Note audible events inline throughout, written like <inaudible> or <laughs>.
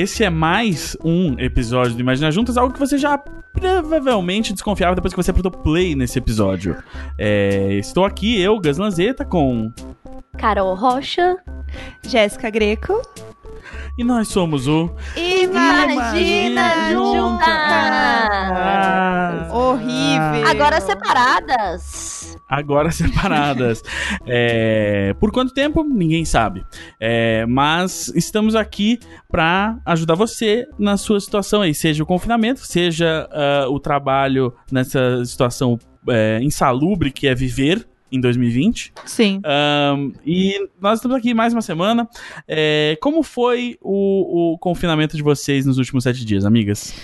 esse é mais um episódio do Imagina Juntas, algo que você já provavelmente desconfiava depois que você apertou play nesse episódio. É, estou aqui, eu, Gas Lanzetta, com. Carol Rocha, Jéssica Greco. E nós somos o. Imagina, Juntas! Ah, Horrível. Agora separadas. agora <laughs> separadas. É, por quanto tempo? Ninguém sabe. É, mas estamos aqui para ajudar você na sua situação aí, seja o confinamento, seja ah, o trabalho nessa situação é, insalubre que é viver em 2020. Sim. Ahn, e nós estamos aqui mais uma semana. É, como foi o, o confinamento de vocês nos últimos sete dias, amigas?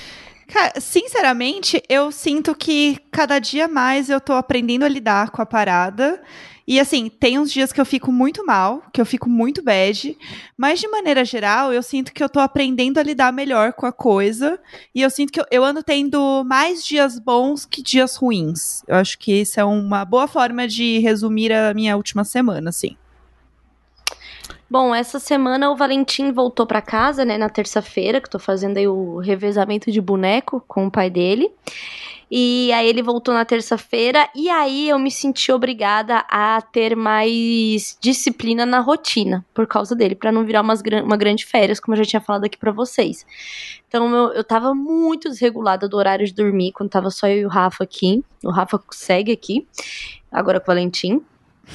Cara, sinceramente, eu sinto que cada dia mais eu tô aprendendo a lidar com a parada. E assim, tem uns dias que eu fico muito mal, que eu fico muito bad, mas de maneira geral, eu sinto que eu tô aprendendo a lidar melhor com a coisa. E eu sinto que eu, eu ando tendo mais dias bons que dias ruins. Eu acho que isso é uma boa forma de resumir a minha última semana, assim. Bom, essa semana o Valentim voltou pra casa, né, na terça-feira, que tô fazendo aí o revezamento de boneco com o pai dele. E aí ele voltou na terça-feira e aí eu me senti obrigada a ter mais disciplina na rotina por causa dele, pra não virar umas, uma grande férias, como eu já tinha falado aqui pra vocês. Então eu, eu tava muito desregulada do horário de dormir quando tava só eu e o Rafa aqui. O Rafa segue aqui, agora com o Valentim.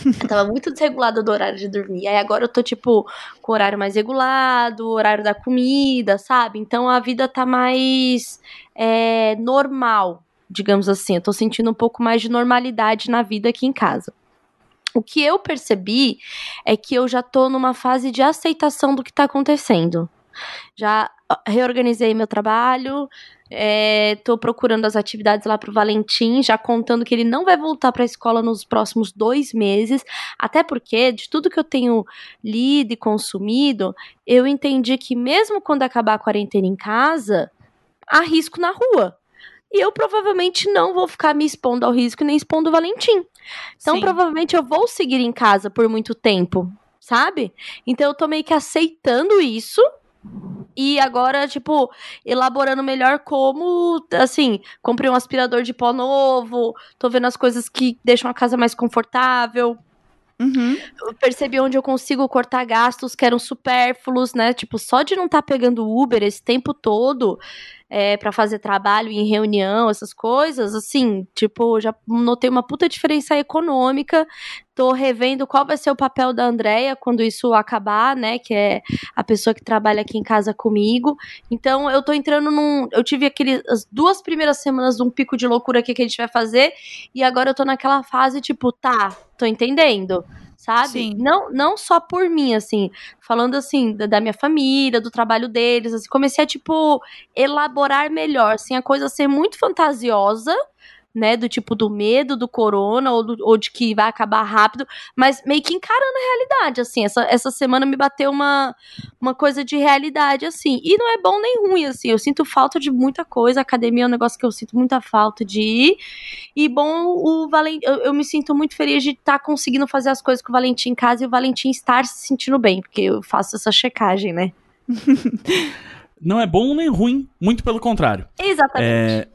Eu tava muito desregulada do horário de dormir. Aí agora eu tô, tipo, com o horário mais regulado, o horário da comida, sabe? Então a vida tá mais é, normal, digamos assim. Eu tô sentindo um pouco mais de normalidade na vida aqui em casa. O que eu percebi é que eu já tô numa fase de aceitação do que tá acontecendo. Já reorganizei meu trabalho, é, tô procurando as atividades lá pro Valentim, já contando que ele não vai voltar pra escola nos próximos dois meses. Até porque, de tudo que eu tenho lido e consumido, eu entendi que mesmo quando acabar a quarentena em casa, há risco na rua. E eu provavelmente não vou ficar me expondo ao risco nem expondo o Valentim. Então, Sim. provavelmente eu vou seguir em casa por muito tempo, sabe? Então, eu tô meio que aceitando isso. E agora, tipo, elaborando melhor como, assim, comprei um aspirador de pó novo, tô vendo as coisas que deixam a casa mais confortável, Uhum. percebi onde eu consigo cortar gastos que eram supérfluos, né? Tipo, só de não estar pegando Uber esse tempo todo é, para fazer trabalho em reunião, essas coisas, assim, tipo, já notei uma puta diferença econômica. Tô revendo qual vai ser o papel da Andrea quando isso acabar, né? Que é a pessoa que trabalha aqui em casa comigo. Então, eu tô entrando num. Eu tive aquele, as duas primeiras semanas de um pico de loucura aqui que a gente vai fazer. E agora eu tô naquela fase, tipo, tá, tô entendendo sabe? Sim. Não, não só por mim, assim, falando assim, da, da minha família, do trabalho deles, assim, comecei a, tipo, elaborar melhor, assim, a coisa ser muito fantasiosa, né, do tipo do medo do corona ou, do- ou de que vai acabar rápido, mas meio que encarando a realidade, assim, essa, essa semana me bateu uma, uma coisa de realidade, assim, e não é bom nem ruim, assim, eu sinto falta de muita coisa, a academia é um negócio que eu sinto muita falta de ir, e bom, o Valentim, eu, eu me sinto muito feliz de estar conseguindo fazer as coisas com o Valentim em casa e o Valentim estar se sentindo bem, porque eu faço essa checagem, né? <laughs> Não é bom nem ruim, muito pelo contrário. Exatamente. É,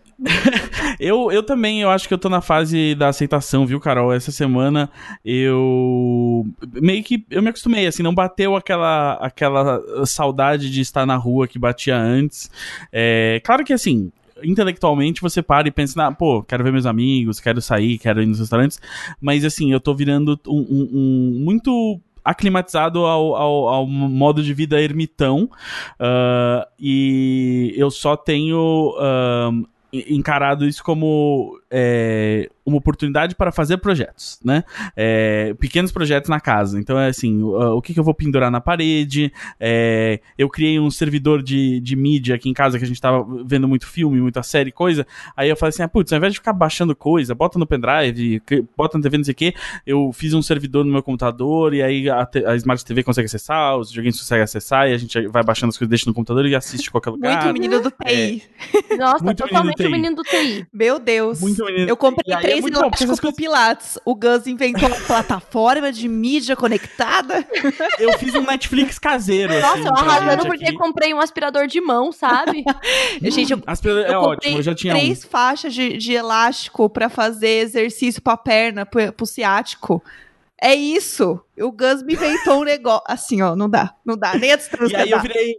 eu, eu também, eu acho que eu tô na fase da aceitação, viu, Carol? Essa semana eu meio que eu me acostumei, assim, não bateu aquela aquela saudade de estar na rua que batia antes. É, claro que assim, intelectualmente você para e pensa, pô, quero ver meus amigos, quero sair, quero ir nos restaurantes, mas assim, eu tô virando um, um- um- muito aclimatizado ao, ao, ao modo de vida ermitão ah, e eu só tenho en- encarado isso como é, uma oportunidade para fazer projetos, né? É, pequenos projetos na casa. Então é assim, o, o que, que eu vou pendurar na parede? É, eu criei um servidor de, de mídia aqui em casa que a gente tava vendo muito filme, muita série, coisa. Aí eu falei assim, ah, putz, ao invés de ficar baixando coisa, bota no pendrive, bota na TV, não sei o quê, eu fiz um servidor no meu computador e aí a, a Smart TV consegue acessar, os joguinhos conseguem acessar e a gente vai baixando as coisas, deixa no computador e assiste em qualquer lugar. Muito menino do TI. Nossa, muito totalmente o menino menino do TI. Meu Deus. Muito menino. Eu comprei aí, três fez muito bom, porque elástico com Pilates. O Gus inventou uma plataforma de mídia conectada. <laughs> Eu fiz um Netflix caseiro. Nossa, assim, eu arrasando porque aqui. comprei um aspirador de mão, sabe? <laughs> Gente, eu, Aspirador- eu é comprei ótimo, eu já tinha um. três faixas de, de elástico pra fazer exercício pra perna, pro, pro ciático. É isso. O Gus me inventou um negócio. Assim, ó, não dá. Não dá. Nem a distância E aí eu dá. virei.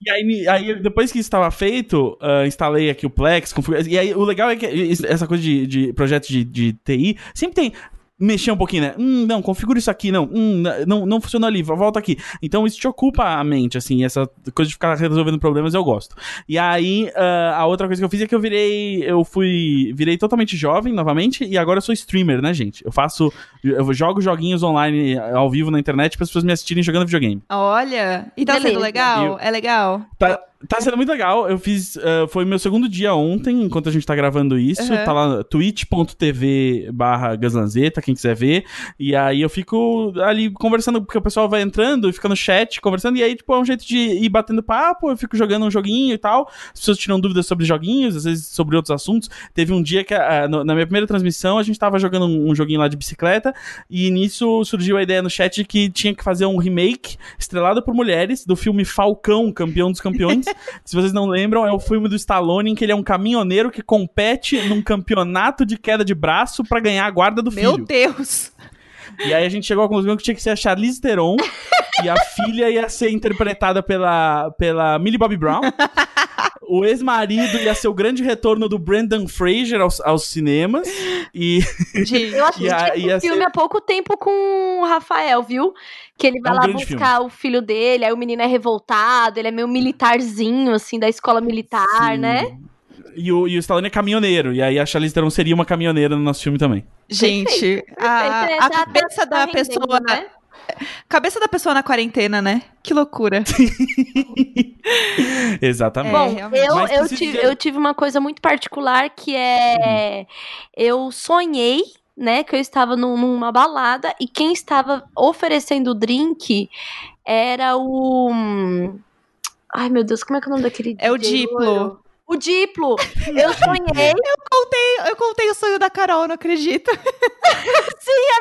E aí, aí depois que isso estava feito, ah, instalei aqui o Plex, configurei. E aí o legal é que essa coisa de, de projeto de, de TI sempre tem. Mexer um pouquinho, né? Hum, não, configura isso aqui, não. Hum, não, não funcionou ali, volta aqui. Então isso te ocupa a mente, assim, essa coisa de ficar resolvendo problemas eu gosto. E aí, ah, a outra coisa que eu fiz é que eu virei. Eu fui. Virei totalmente jovem novamente, e agora eu sou streamer, né, gente? Eu faço. Eu jogo joguinhos online ao vivo na internet para as pessoas me assistirem jogando videogame. Olha. E tá sendo Beleza. legal? Eu- É legal? Tá, tá sendo muito legal. Eu fiz. ah, foi meu segundo dia ontem, enquanto a gente tá gravando isso. Uhum. Tá lá twitch.tv barra Gaslanzeta, quem quiser ver. E aí eu fico ali conversando, porque o pessoal vai entrando e fica no chat conversando. E aí, tipo, é um jeito de ir batendo papo. Eu fico jogando um joguinho e tal. As pessoas tiram dúvidas sobre joguinhos, às vezes sobre outros assuntos. Teve um dia que, ah, no- na minha primeira transmissão, a gente tava jogando um, um joguinho lá de bicicleta. E nisso surgiu a ideia no chat de que tinha que fazer um remake estrelado por mulheres do filme Falcão, Campeão dos Campeões. <laughs> Se vocês não lembram, é o filme do Stallone em que ele é um caminhoneiro que compete num campeonato de queda de braço pra ganhar a guarda do Meu filho. Deus. E aí a gente chegou à conclusão que tinha que ser a Charlize Theron e a filha ia ser interpretada pela, pela Millie Bobby Brown. O ex-marido ia ser o grande retorno do Brendan Fraser aos, aos cinemas. E <laughs> Eu assisti E a- ia filme ser- há pouco tempo com o Rafael, viu? Que ele vai É um lá buscar o filho dele, aí o menino é revoltado, ele é meio militarzinho, assim, da escola militar, Sim. né? E o, e o Stallone é caminhoneiro. E aí a Charlize Theron seria uma caminhoneira no nosso filme também. gente a, né? a Tá- cabeça tá- da tá rendendo, pessoa. né? Cabeça da pessoa na quarentena, né? Que loucura. <laughs> Exatamente. É, Bom, realmente. eu, eu, tive, eu tive uma coisa muito particular que é. Eu sonhei, né, que eu estava num- numa balada e quem estava oferecendo o drink era o. Ai, meu Deus, como é que é o nome daquele É o Diplo. O Diplo! Eu sonhei, Contei, eu contei o sonho da Carol, não acredito. <laughs>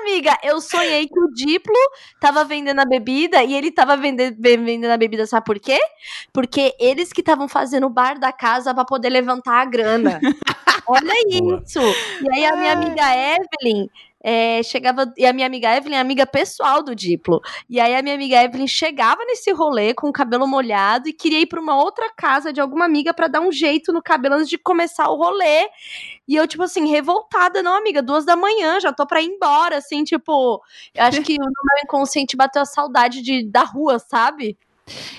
amiga, eu sonhei que o Diplo tava vendendo a bebida e ele tava vende- vendendo a bebida, sabe por quê? Porque eles que estavam fazendo o bar da casa pra poder levantar a grana. <laughs> Olha Boa. isso! E aí a minha amiga Evelyn é, chegava. E a minha amiga Evelyn é amiga pessoal do Diplo. E aí a minha amiga Evelyn chegava nesse rolê com o cabelo molhado e queria ir pra uma outra casa de alguma amiga pra dar um jeito no cabelo antes de começar o rolê. E eu, tipo assim, revoltada, não, amiga, duas da manhã, já tô pra ir embora, assim, tipo. Eu acho que no meu inconsciente bateu a saudade de, da rua, sabe?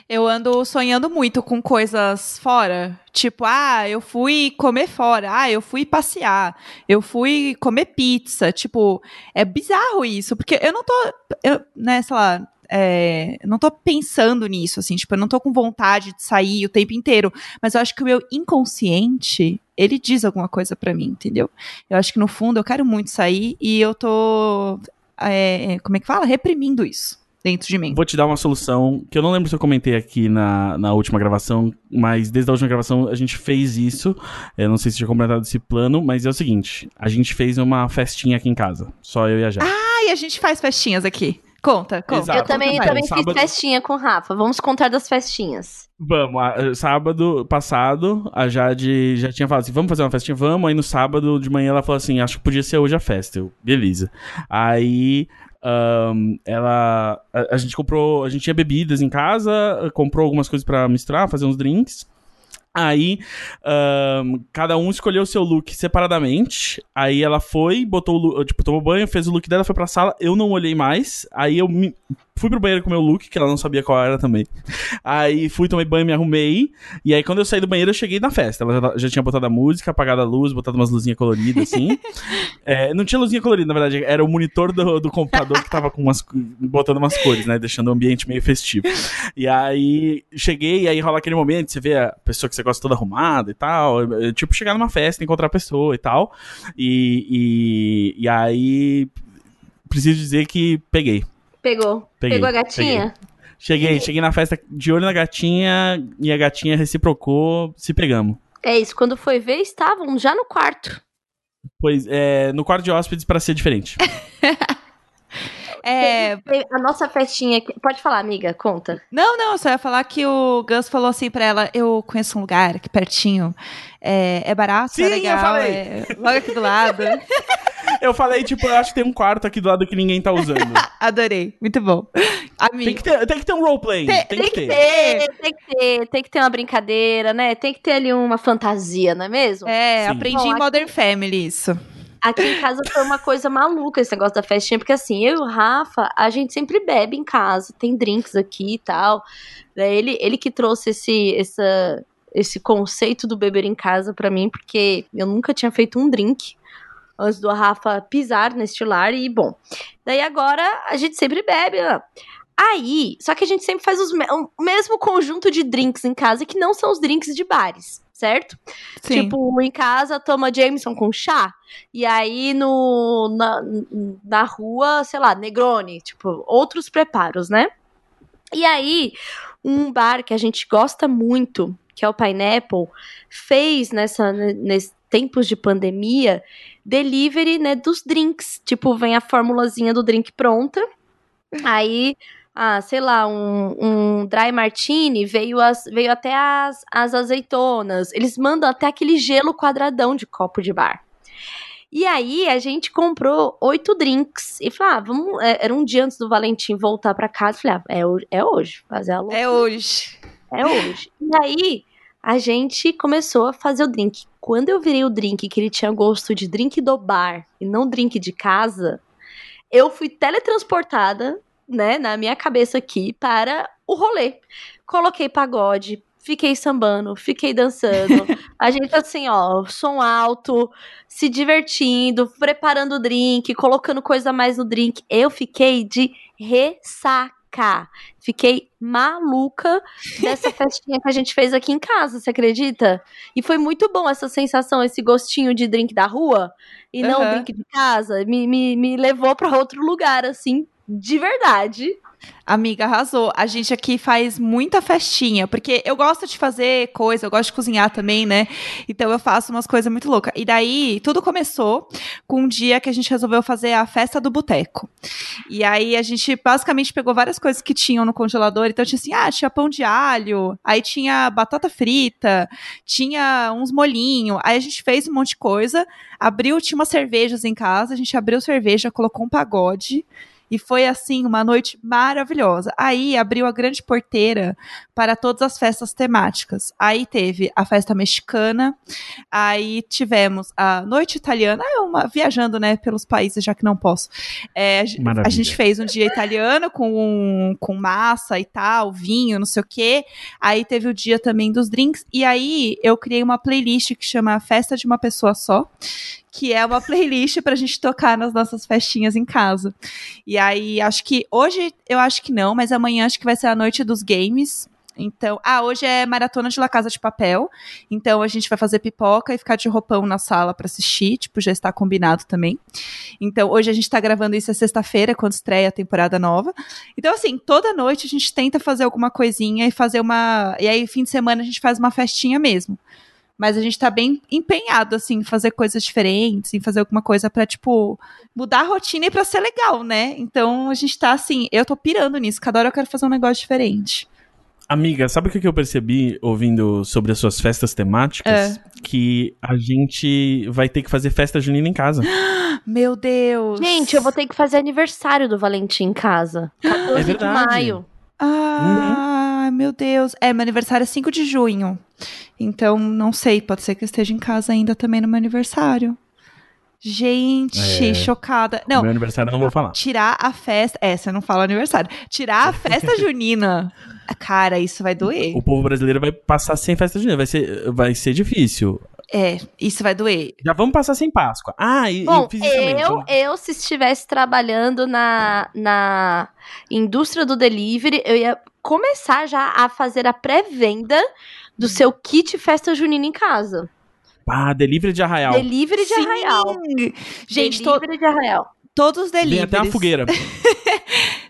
Eu ando sonhando muito com coisas fora. Tipo, ah, eu fui comer fora. Ah, eu fui passear. Eu fui comer pizza. Tipo, é bizarro isso. Porque eu não tô, eu, né, sei lá, é, não tô pensando nisso, assim. Tipo, eu não tô com vontade de sair o tempo inteiro. Mas eu acho que o meu inconsciente, ele diz alguma coisa pra mim, entendeu? Eu acho que no fundo eu quero muito sair e eu tô, é, como é que fala? Reprimindo isso dentro de mim. Vou te dar uma solução que eu não lembro se eu comentei aqui na, na última gravação, mas desde a última gravação a gente fez isso. Eu não sei se tinha completado esse plano, mas é o seguinte: a gente fez uma festinha aqui em casa. Só eu e a Jé. Ah, e a gente faz festinhas aqui. Conta, conta. Exato. eu também, também fiz sábado- festinha com o Rafa. Vamos contar das festinhas. Vamos, a- sábado passado, a Jade já tinha falado assim: vamos fazer uma festinha? Vamos. Aí no sábado de manhã ela falou assim: acho que podia ser hoje a festa. Eu, beleza. Aí. Ahn, ela. A, a gente comprou. A gente tinha bebidas em casa, comprou algumas coisas pra misturar, fazer uns drinks. Aí, ahn, cada um escolheu o seu look separadamente. Aí ela foi, botou o tipo, tomou banho, fez o look dela, foi pra sala. Eu não olhei mais. Aí eu me- fui pro banheiro com o meu look, que ela não sabia qual era também. Aí fui, tomei banho, me arrumei. E aí, quando eu saí do banheiro, eu cheguei na festa. Ela já, já tinha botado a música, apagado a luz, botado umas luzinhas coloridas, assim. <laughs> É, não tinha luzinha colorida, na verdade. Era o monitor do, do computador que tava com umas, botando umas cores, né? Deixando o ambiente meio festivo. E aí, cheguei, e aí rola aquele momento, você vê a pessoa que você gosta toda arrumada e tal. é, Tipo, chegar numa festa, encontrar a pessoa e tal. E, e, e aí, preciso dizer que peguei. Pegou. Peguei, Pegou a gatinha? Cheguei, cheguei na festa de olho na gatinha e a gatinha reciprocou, se pegamos. É isso. Quando foi ver, estavam já no quarto. Pois, é, no quarto de hóspedes pra ser diferente. <laughs> É, A nossa festinha aqui. Pode falar, amiga, conta. Não, não, eu só ia falar que o Gus falou assim pra ela: eu conheço um lugar aqui pertinho. É, é barato, Sim, é eu legal. falei. é logo aqui do lado. <laughs> Eu falei, tipo, eu acho que tem um quarto aqui do lado que ninguém tá usando. <laughs> Adorei, muito bom. Amigo. Tem que ter, tem que ter um roleplay. Tem- Tem, que ter. ter, tem que ter, tem que ter uma brincadeira, né? Tem que ter ali uma fantasia, não é mesmo? É, Sim. aprendi Bom, em aqui- Modern Family isso. Aqui em casa foi uma coisa maluca esse negócio da festinha, porque assim, eu e o Rafa, a gente sempre bebe em casa, tem drinks aqui e tal. É Ele, ele que trouxe esse, essa, esse conceito do beber em casa pra mim, porque eu nunca tinha feito um drink antes do Rafa pisar neste lar e, bom. Daí agora a gente sempre bebe. ó. Aí, só que a gente sempre faz os o mesmo conjunto de drinks em casa que não são os drinks de bares, certo? Sim. Tipo, em casa toma Jameson com chá. E aí no, na, na rua, sei lá, Negroni. Tipo, outros preparos, né? E aí, um bar que a gente gosta muito, que é o Pineapple, fez nessa, nesses tempos de pandemia delivery, né, dos drinks. Tipo, vem a formulazinha do drink pronta. Aí, ah, sei lá, um, um dry martini veio, as, veio até as, as azeitonas. Eles mandam até aquele gelo quadradão de copo de bar. E aí a gente comprou oito drinks. E falou, ah, vamos. é, Era um dia antes do Valentim voltar pra casa. Falei, ah, é, é hoje. Fazer a loucura. É hoje. É hoje. E aí, a gente começou a fazer o drink. Quando eu virei o drink, que ele tinha gosto de drink do bar e não drink de casa, eu fui teletransportada, né, na minha cabeça aqui, para o rolê. Coloquei pagode, fiquei sambando, fiquei dançando. <laughs> A gente, assim, ó, som alto, se divertindo, preparando o drink, colocando coisa a mais no drink. Eu fiquei de ressaca. Fiquei maluca dessa <laughs> festinha que a gente fez aqui em casa, você acredita? E foi muito bom essa sensação, esse gostinho de drink da rua e não Aham. drink de casa. Me, me, me levou pra outro lugar, assim, de verdade. Amiga, arrasou. A gente aqui faz muita festinha, porque eu gosto de fazer coisa, eu gosto de cozinhar também, né? Então eu faço umas coisas muito loucas. E daí, tudo começou com um dia que a gente resolveu fazer a festa do boteco. E aí a gente basicamente pegou várias coisas que tinham no congelador. Então tinha assim, ah, tinha pão de alho, aí tinha batata frita, tinha uns molhinhos. Aí a gente fez um monte de coisa, abriu, tinha umas cervejas em casa, a gente abriu cerveja, colocou um pagode. E foi assim, uma noite maravilhosa. Aí abriu a grande porteira para todas as festas temáticas. Aí teve a festa mexicana, aí tivemos a noite italiana, é uma viajando, né, pelos países, já que não posso. É, a a gente fez um dia italiano com, com massa e tal, vinho, não sei o quê. Aí teve o dia também dos drinks. E aí eu criei uma playlist que chama Festa de uma Pessoa Só, que é uma playlist pra gente tocar nas nossas festinhas em casa. E aí, acho que hoje eu acho que não, mas amanhã acho que vai ser a noite dos games. Então, ah, hoje é maratona de La Casa de Papel. Então a gente vai fazer pipoca e ficar de roupão na sala pra assistir, tipo, já está combinado também. Então, hoje a gente tá gravando isso é sexta-feira, quando estreia a temporada nova. Então, assim, toda noite a gente tenta fazer alguma coisinha e fazer uma. E aí, fim de semana, a gente faz uma festinha mesmo. Mas a gente tá bem empenhado, assim, em fazer coisas diferentes, em fazer alguma coisa pra, tipo, mudar a rotina e pra ser legal, né? Então a gente tá assim, eu tô pirando nisso. Cada hora eu quero fazer um negócio diferente. Amiga, sabe o que eu percebi ouvindo sobre as suas festas temáticas? Que a gente vai ter que fazer festa junina em casa. <gasps> Meu Deus! Gente, eu vou ter que fazer aniversário do Valentim em casa. 14 <gasps> É verdade. de maio. Ah, meu Deus. É, meu aniversário é 5 de junho. Então, não sei, pode ser que eu esteja em casa ainda também no meu aniversário. Gente, É. chocada. Não, Meu aniversário eu não vou falar. tirar a festa. É, você não fala aniversário. Tirar a festa <laughs> junina. Cara, isso vai doer. O povo brasileiro vai passar sem festa junina. Vai ser, vai ser difícil. É, isso vai doer. Já vamos passar sem Páscoa. Ah, e, Bom, e eu, eu, se estivesse trabalhando na, na indústria do delivery, eu ia começar já a fazer a pré-venda do seu kit festa junina em casa. Ah, delivery de arraial. Delivery de Sim! arraial. Gente, to- delivery de arraial. todos os Vem deliveries. até uma fogueira. <laughs>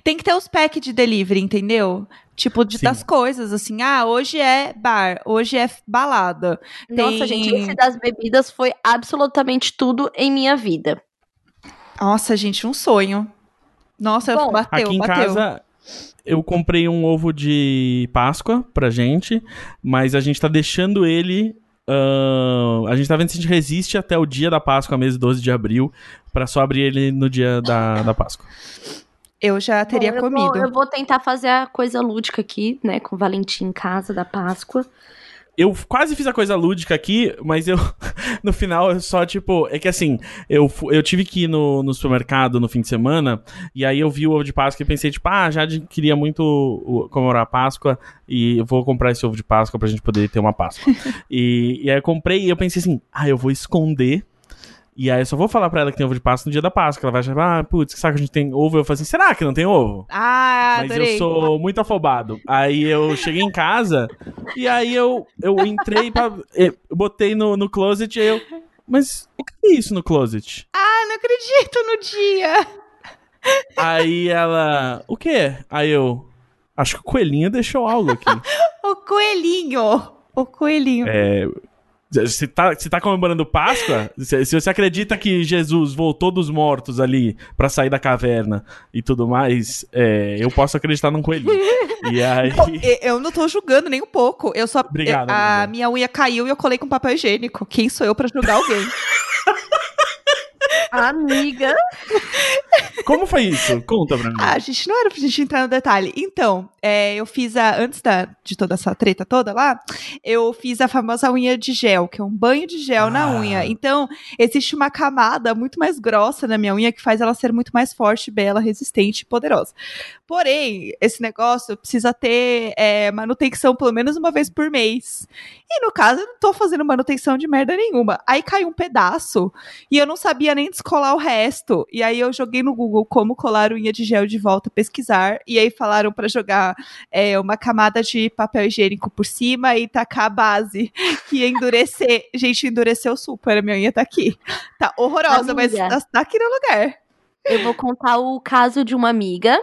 Tem que ter os packs de delivery, entendeu? Tipo, de, das coisas, assim. Ah, hoje é bar, hoje é balada. Nossa, Tem... gente, esse das bebidas foi absolutamente tudo em minha vida. Nossa, gente, um sonho. Nossa, Bom, bateu, aqui em bateu. casa eu comprei um ovo de Páscoa pra gente, mas a gente tá deixando ele Uh, a gente tá vendo se a gente resiste até o dia da Páscoa, mês 12 de abril, para só abrir ele no dia da, da Páscoa. Eu já teria Bom, eu comido. Vou, eu vou tentar fazer a coisa lúdica aqui, né, com o Valentim em casa da Páscoa eu quase fiz a coisa lúdica aqui, mas eu, <laughs> no final, eu só, tipo, é que assim, eu, eu tive que ir no, no supermercado no fim de semana, e aí eu vi o ovo de Páscoa e pensei, tipo, ah, já queria muito comemorar a Páscoa, e eu vou comprar esse ovo de Páscoa pra gente poder ter uma Páscoa. <laughs> e, e aí eu comprei e eu pensei assim, ah, eu vou esconder e aí eu só vou falar pra ela que tem ovo de Páscoa no dia da Páscoa. Ela vai achar, ah, putz, que saco, a gente tem ovo. Eu falo assim, será que não tem ovo? Ah, Mas adorei. eu sou muito afobado. Aí eu cheguei em casa e aí eu, eu entrei pra... Eu botei no, no closet e eu... Mas o que é isso no closet? Ah, não acredito no dia. Aí ela... O quê? Aí eu... Acho que o coelhinho deixou algo aqui. <laughs> o coelhinho. O coelhinho. É... Você tá, você tá comemorando Páscoa? Se, se, você acredita que Jesus voltou dos mortos ali para sair da caverna e tudo mais, é, eu posso acreditar num coelhinho. e <laughs> aí... Eu não tô julgando nem um pouco. Eu só. Obrigado, a amiga. minha unha caiu e eu colei com papel higiênico. Quem sou eu para julgar alguém? <laughs> Amiga. Como foi isso? Conta pra mim. Ah, gente, não era pra gente entrar no detalhe. Então, é, eu fiz a. Antes da, de toda essa treta toda lá, eu fiz a famosa unha de gel, que é um banho de gel ah. na unha. Então, existe uma camada muito mais grossa na minha unha que faz ela ser muito mais forte, bela, resistente e poderosa. Porém, esse negócio precisa ter é, manutenção pelo menos uma vez por mês. E no caso, eu não tô fazendo manutenção de merda nenhuma. Aí caiu um pedaço e eu não sabia nem descolar o resto. E aí eu joguei no Google como colar unha de gel de volta, pesquisar. E aí falaram para jogar é, uma camada de papel higiênico por cima e tacar a base. <laughs> Que ia endurecer. Gente, endureceu super. A minha unha tá aqui. Tá horrorosa, amiga, mas tá, tá aqui no lugar. Eu vou contar o caso de uma amiga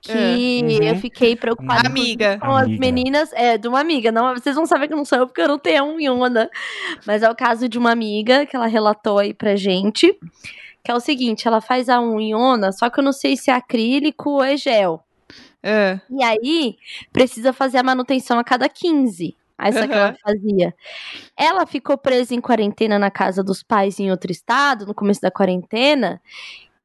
que uhum. eu fiquei preocupada amiga. com as meninas. É, de uma amiga. Não, vocês vão saber que não sou eu, porque eu não tenho um Yona. Mas é o caso de uma amiga que ela relatou aí pra gente. Que é o seguinte, ela faz a unhona, só que eu não sei se é acrílico ou é gel. É. E aí, precisa fazer a manutenção a cada 15. Essa uhum. que ela fazia. Ela ficou presa em quarentena na casa dos pais em outro estado, no começo da quarentena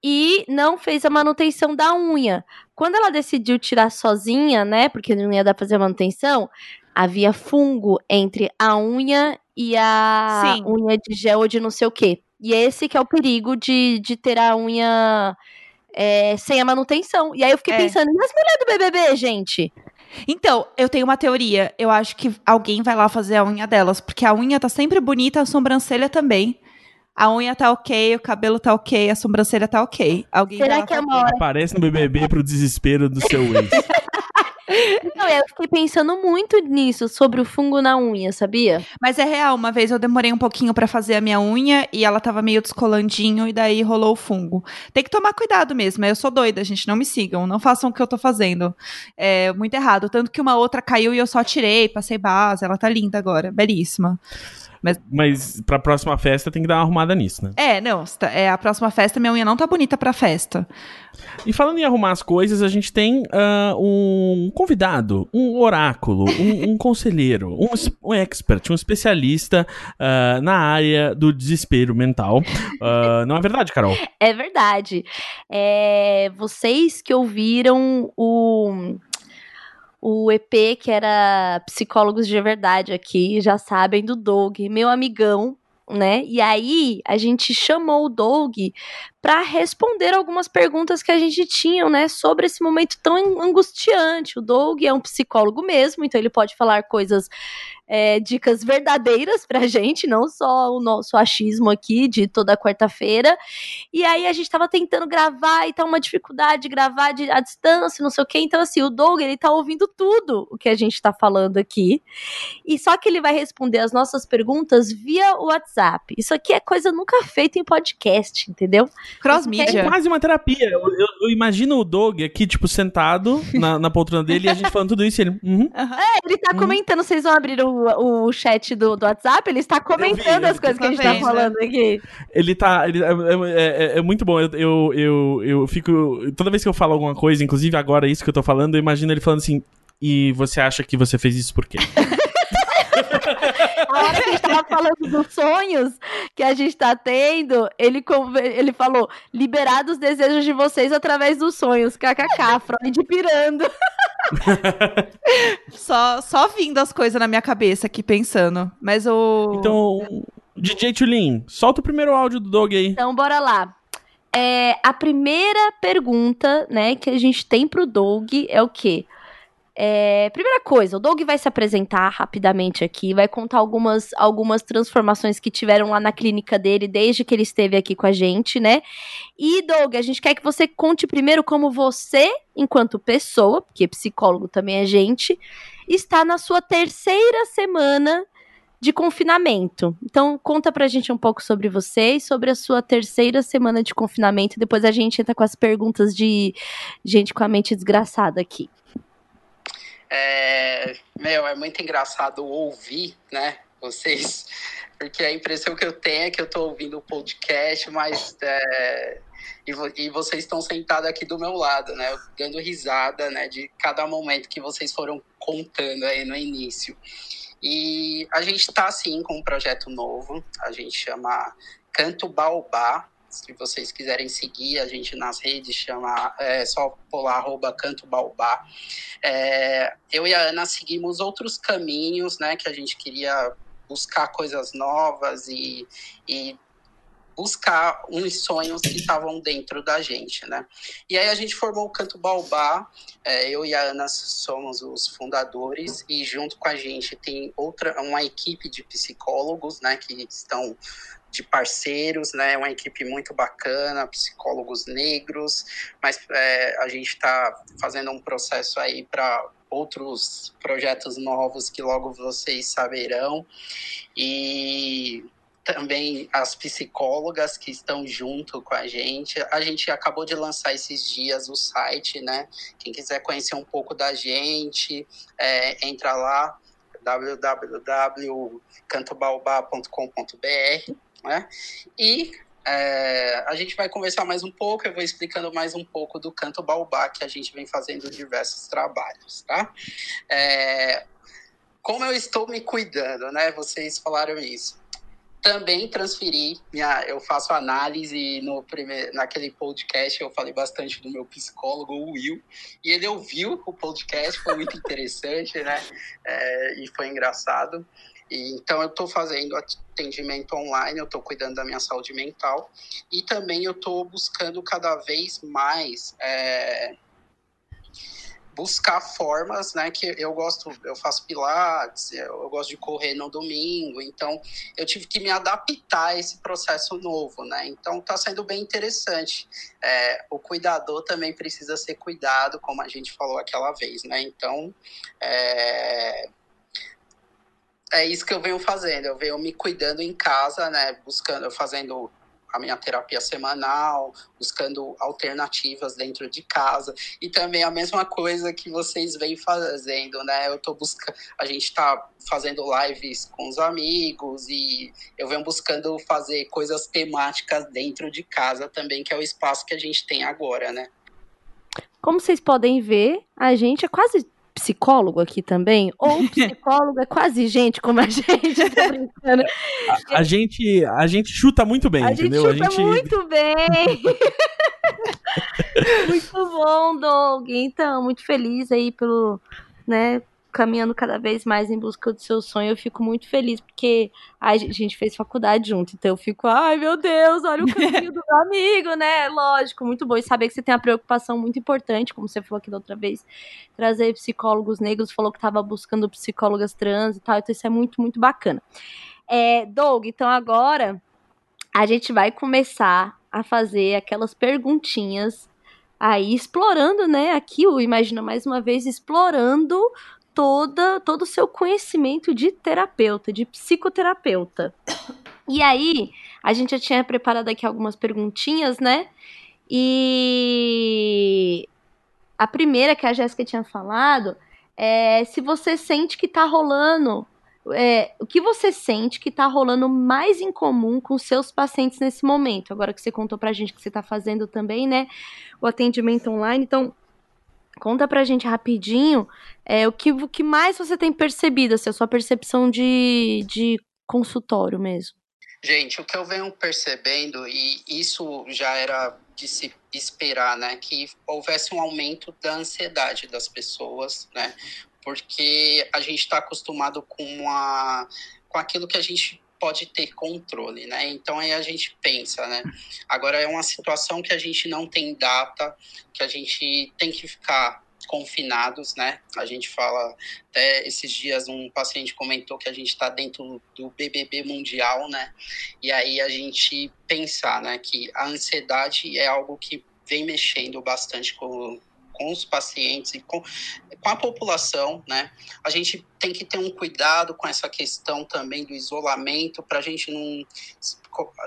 e não fez a manutenção da unha. Quando ela decidiu tirar sozinha, né, porque não ia dar pra fazer a manutenção, havia fungo entre a unha e a Sim. unha de gel ou de não sei o quê. E esse que é o perigo de, de ter a unha é, sem a manutenção. E aí eu fiquei é. pensando, mas mulher do BBB, gente? Então, eu tenho uma teoria. Eu acho que alguém vai lá fazer a unha delas, porque a unha tá sempre bonita, a sobrancelha também a unha tá ok, o cabelo tá ok, a sobrancelha tá ok. Alguém Será que é uma hora... Aparece no BBB pro desespero do seu ex. <laughs> Não, eu fiquei pensando muito nisso, sobre o fungo na unha, sabia? Mas é real, uma vez eu demorei um pouquinho para fazer a minha unha e ela tava meio descolandinho e daí rolou o fungo. Tem que tomar cuidado mesmo, eu sou doida, gente, não me sigam, não façam o que eu tô fazendo. É muito errado, tanto que uma outra caiu e eu só tirei, passei base, ela tá linda agora, belíssima. Mas, Mas pra próxima festa tem que dar uma arrumada nisso, né? É, não. É, a próxima festa, minha unha não tá bonita pra festa. E falando em arrumar as coisas, a gente tem uh, um convidado, um oráculo, um, um <laughs> conselheiro, um, um, expert, um especialista uh, na área do desespero mental. Uh, <laughs> não é verdade, Carol? É verdade. É, vocês que ouviram o o EP, que era Psicólogos de Verdade aqui, já sabem do Doug, meu amigão, né? E aí a gente chamou o Doug para responder algumas perguntas que a gente tinha, né, sobre esse momento tão angustiante. O Doug é um psicólogo mesmo, então ele pode falar coisas é, dicas verdadeiras pra <laughs> gente, não só o nosso achismo aqui de toda quarta-feira. E aí a gente tava tentando gravar e tá uma dificuldade gravar de, à distância, não sei o quê. Então, assim, o Doug, ele tá ouvindo tudo o que a gente tá falando aqui. E só que ele vai responder as nossas perguntas via WhatsApp. Isso aqui é coisa nunca feita em podcast, entendeu? Cross-mídia. É quase uma terapia. Eu, eu, eu imagino o Doug aqui, tipo, sentado <laughs> na, na poltrona dele e a gente falando tudo isso e ele. Uhum. É, ele tá Uhum. comentando. Vocês vão abrir o, o chat do, do WhatsApp? Ele está comentando vi, as coisas que a gente tá tá falando aqui. Ele tá. Ele, é, é- é- é muito bom. Eu, eu, eu, eu fico. Toda vez que eu falo alguma coisa, inclusive agora isso que eu tô falando, eu imagino ele falando assim. E você acha que você fez isso por quê? <laughs> A hora que a gente tava <laughs> falando dos sonhos que a gente tá tendo, ele, ele falou: liberar os desejos de vocês através dos sonhos. KKK, Freud pirando. <laughs> Só, só vindo as coisas na minha cabeça aqui pensando. Mas o. Então, DJ Tulin, solta o primeiro áudio do Doug aí. Então, bora lá. É, a primeira pergunta, né, que a gente tem pro Doug é o quê? É, primeira coisa, o Doug vai se apresentar rapidamente aqui, vai contar algumas, algumas transformações que tiveram lá na clínica dele desde que ele esteve aqui com a gente, né? E, Doug, a gente quer que você conte primeiro como você, enquanto pessoa, porque psicólogo também é gente, está na sua terceira semana de confinamento. Então, conta pra gente um pouco sobre você e sobre a sua terceira semana de confinamento. Depois a gente entra com as perguntas de gente com a mente desgraçada aqui. É, meu, é muito engraçado ouvir, né, vocês, porque a impressão que eu tenho é que eu tô ouvindo o podcast, mas é, e, e vocês estão sentados aqui do meu lado, né, dando risada, né, de cada momento que vocês foram contando aí no início. E a gente tá, sim, com um projeto novo, a gente chama Canto Baobá, se vocês quiserem seguir a gente nas redes, chama, é só pular arroba Canto Baobá. É, eu e a Ana seguimos outros caminhos, né? Que a gente queria buscar coisas novas e, e buscar uns sonhos que estavam dentro da gente, né? E aí a gente formou o Canto Baobá, é, eu e a Ana somos os fundadores e junto com a gente tem outra, uma equipe de psicólogos, né? Que estão de parceiros, né? Uma equipe muito bacana, psicólogos negros, mas é, a gente está fazendo um processo aí para outros projetos novos que logo vocês saberão. E também as psicólogas que estão junto com a gente. A gente acabou de lançar esses dias o site, né? Quem quiser conhecer um pouco da gente, é, entra lá www.cantobaobá.com.br né? E é, a gente vai conversar mais um pouco, eu vou explicando mais um pouco do Canto Baobá, que a gente vem fazendo diversos trabalhos, tá? É, como eu estou me cuidando, né? Vocês falaram isso. Também transferi, minha, eu faço análise no primeiro, naquele podcast, eu falei bastante do meu psicólogo, o Will, e ele ouviu o podcast, foi muito <laughs> interessante, né? É, e foi engraçado. E, então eu estou fazendo atendimento online, eu estou cuidando da minha saúde mental e também eu estou buscando cada vez mais é, buscar formas, né? Que eu gosto, eu faço pilates, eu, gosto de correr no domingo, então eu tive que me adaptar a esse processo novo, né? Então está sendo bem interessante. É, o cuidador também precisa ser cuidado, como a gente falou aquela vez, né? Então é, é isso que eu venho fazendo. Eu venho me cuidando em casa, né? Buscando, fazendo a minha terapia semanal, buscando alternativas dentro de casa e também a mesma coisa que vocês vêm fazendo, né? Eu tô buscando, a gente tá fazendo lives com os amigos e eu venho buscando fazer coisas temáticas dentro de casa também, que é o espaço que a gente tem agora, né? Como vocês podem ver, a gente é quase psicólogo aqui também, ou <laughs> psicólogo é quase gente como a gente, tô brincando. A, a gente, a gente chuta muito bem, A entendeu? gente chuta muito bem. <laughs> muito bom, Doug. Então, muito feliz aí pelo, né, caminhando cada vez mais em busca do seu sonho. Eu fico muito feliz porque a gente fez faculdade junto, então eu fico, ai meu Deus, olha o caminho do meu amigo, né? Lógico, muito bom. E saber que você tem uma preocupação muito importante, como você falou aqui da outra vez, trazer psicólogos negros, falou que estava buscando psicólogas trans e tal, então isso é muito, muito bacana. É, Doug, então agora a gente vai começar a fazer aquelas perguntinhas aí, explorando, né? Aqui o Imagina mais uma vez, explorando toda, todo o seu conhecimento de terapeuta, de psicoterapeuta. <coughs> E aí, A gente já tinha preparado aqui algumas perguntinhas, né? E a primeira que a Jéssica tinha falado é se você sente que tá rolando. É, o que você sente que tá rolando mais em comum com seus pacientes nesse momento? Agora que você contou pra gente que você tá fazendo também, né? O atendimento online. Então, conta pra gente rapidinho é, o, que, o que mais você tem percebido, assim, a sua percepção de, de consultório mesmo. Gente, o que eu venho percebendo, e isso já era de se esperar, né, que houvesse um aumento da ansiedade das pessoas, né, porque a gente está acostumado com, uma, com aquilo que a gente pode ter controle, né? Então aí a gente pensa, né? Agora é uma situação que a gente não tem data, que a gente tem que ficar confinados, né? A gente fala, até esses dias um paciente comentou que a gente está dentro do BBB mundial, né? E aí a gente pensar, né, que a ansiedade é algo que vem mexendo bastante com, com os pacientes e com, com a população, né? A gente tem que ter um cuidado com essa questão também do isolamento para a gente não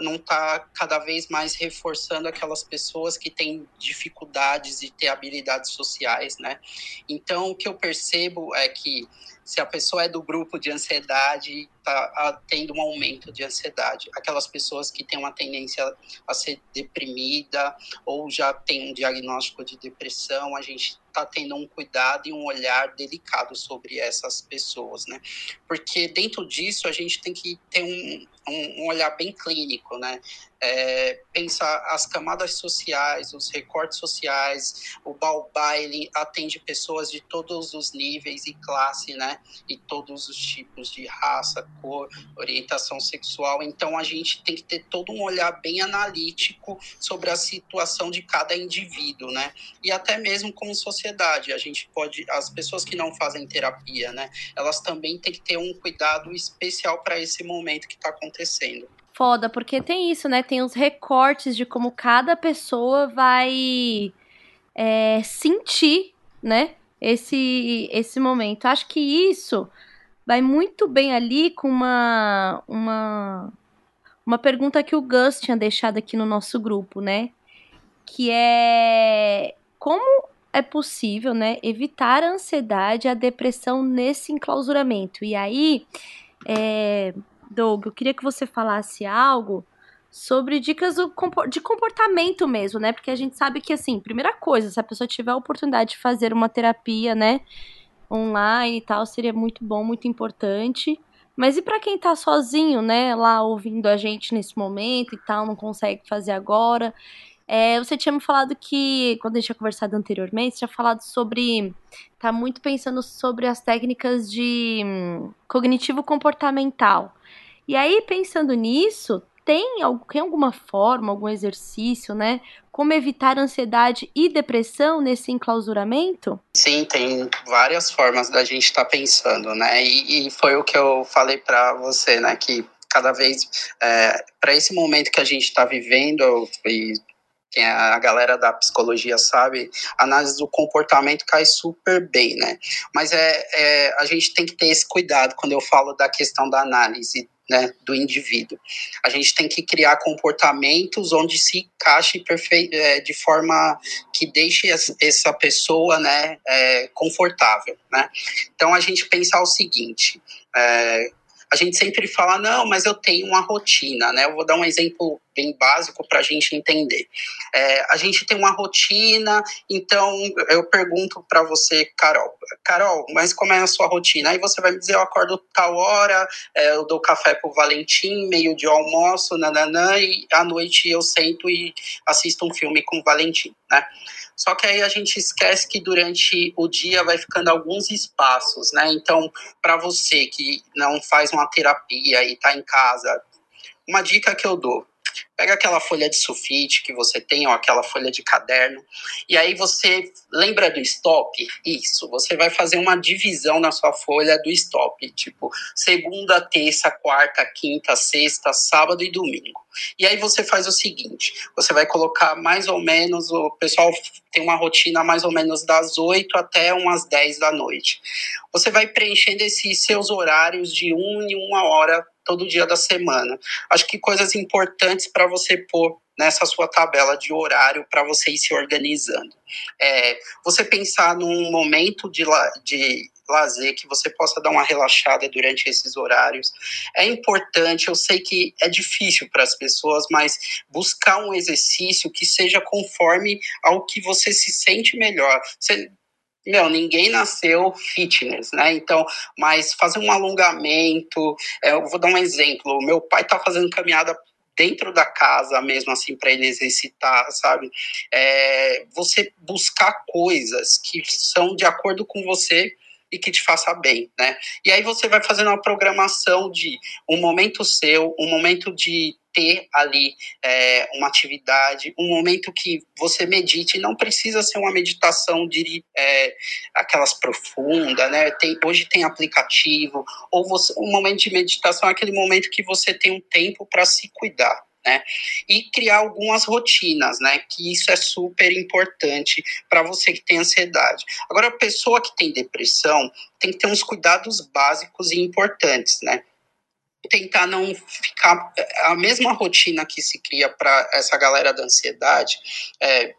não está cada vez mais reforçando aquelas pessoas que têm dificuldades de ter habilidades sociais, né? Então, o que eu percebo é que se a pessoa é do grupo de ansiedade, está tendo um aumento de ansiedade. Aquelas pessoas que têm uma tendência a ser deprimida ou já tem um diagnóstico de depressão, a gente está tendo um cuidado e um olhar delicado sobre essas pessoas, né? Porque dentro disso a gente tem que ter um, um, um olhar bem clínico, né? É, pensar as camadas sociais, os recortes sociais, o Baobá, ele atende pessoas de todos os níveis e classe, né? E todos os tipos de raça, cor, orientação sexual. Então a gente tem que ter todo um olhar bem analítico sobre a situação de cada indivíduo, né? E até mesmo como sociedade, a gente pode, as pessoas que não fazem terapia, né? Elas também têm que ter um cuidado especial para esse momento que está acontecendo. Foda, porque tem isso, né? Tem os recortes de como cada pessoa vai é, sentir, né? Esse, esse momento. Acho que isso vai muito bem ali com uma, uma, uma pergunta que o Gus tinha deixado aqui no nosso grupo, né? Que é como é possível, né, evitar a ansiedade e a depressão nesse enclausuramento. E aí, é, Doug, eu queria que você falasse algo sobre dicas de comportamento mesmo, né? Porque a gente sabe que, assim, primeira coisa, se a pessoa tiver a oportunidade de fazer uma terapia, né, online e tal, seria muito bom, muito importante. Mas e para quem tá sozinho, né, lá ouvindo a gente nesse momento e tal, não consegue fazer agora? É, você tinha me falado que, quando a gente tinha conversado anteriormente, você tinha falado sobre. tá muito pensando sobre as técnicas de hum, cognitivo comportamental. E aí, pensando nisso, tem, tem alguma forma, algum exercício, né? Como evitar ansiedade e depressão nesse enclausuramento? Sim, tem várias formas da gente estar tá pensando, né? E, e, foi o que eu falei para você, né? Que cada vez, é, para esse momento que a gente está vivendo, e quem é a galera da psicologia sabe, análise do comportamento cai super bem, né? Mas é, é, a gente tem que ter esse cuidado quando eu falo da questão da análise né, do indivíduo. A gente tem que criar comportamentos onde se encaixe é, de forma que deixe essa pessoa né, é, confortável. Né? Então, a gente pensar o seguinte, é, a gente sempre fala, não, mas eu tenho uma rotina, né? Eu vou dar um exemplo bem básico para a gente entender. É, a gente tem uma rotina, então eu pergunto para você, Carol, Carol, mas como é a sua rotina? Aí você vai me dizer, eu acordo tal hora, é, eu dou café pro Valentim, meio de almoço, nananã, e à noite eu sento e assisto um filme com o Valentim, né? Só que aí a gente esquece que durante o dia vai ficando alguns espaços, né? Então, para você que não faz uma terapia e está em casa, uma dica que eu dou: Pega aquela folha de sulfite que você tem, ou aquela folha de caderno, e aí você lembra do stop? Isso, você vai fazer uma divisão na sua folha do stop, tipo segunda, terça, quarta, quinta, sexta, sábado e domingo. E aí você faz o seguinte: você vai colocar mais ou menos, o pessoal tem uma rotina mais ou menos das 8 até umas 10 da noite. Você vai preenchendo esses seus horários de um em uma hora todo dia da semana. Acho que coisas importantes para você pôr nessa sua tabela de horário para você ir se organizando. É, você pensar num momento de, la, de lazer que você possa dar uma relaxada durante esses horários. É importante, eu sei que é difícil para as pessoas, mas buscar um exercício que seja conforme ao que você se sente melhor. Você, meu, ninguém nasceu fitness, né? Então, mas fazer um alongamento, é, eu vou dar um exemplo. Meu pai tá fazendo caminhada dentro da casa mesmo assim para ele exercitar, sabe? É, você buscar coisas que são de acordo com você e que te faça bem, né? E aí você vai fazendo uma programação de um momento seu, um momento de ter ali é, uma atividade, um momento que você medite, não precisa ser uma meditação de é, aquelas profundas, né? Tem, hoje tem aplicativo, ou você, um momento de meditação é aquele momento que você tem um tempo para se cuidar. Né? E criar algumas rotinas, né? Que isso é super importante para você que tem ansiedade. Agora, a pessoa que tem depressão tem que ter uns cuidados básicos e importantes, né? Tentar não ficar a mesma rotina que se cria para essa galera da ansiedade. É,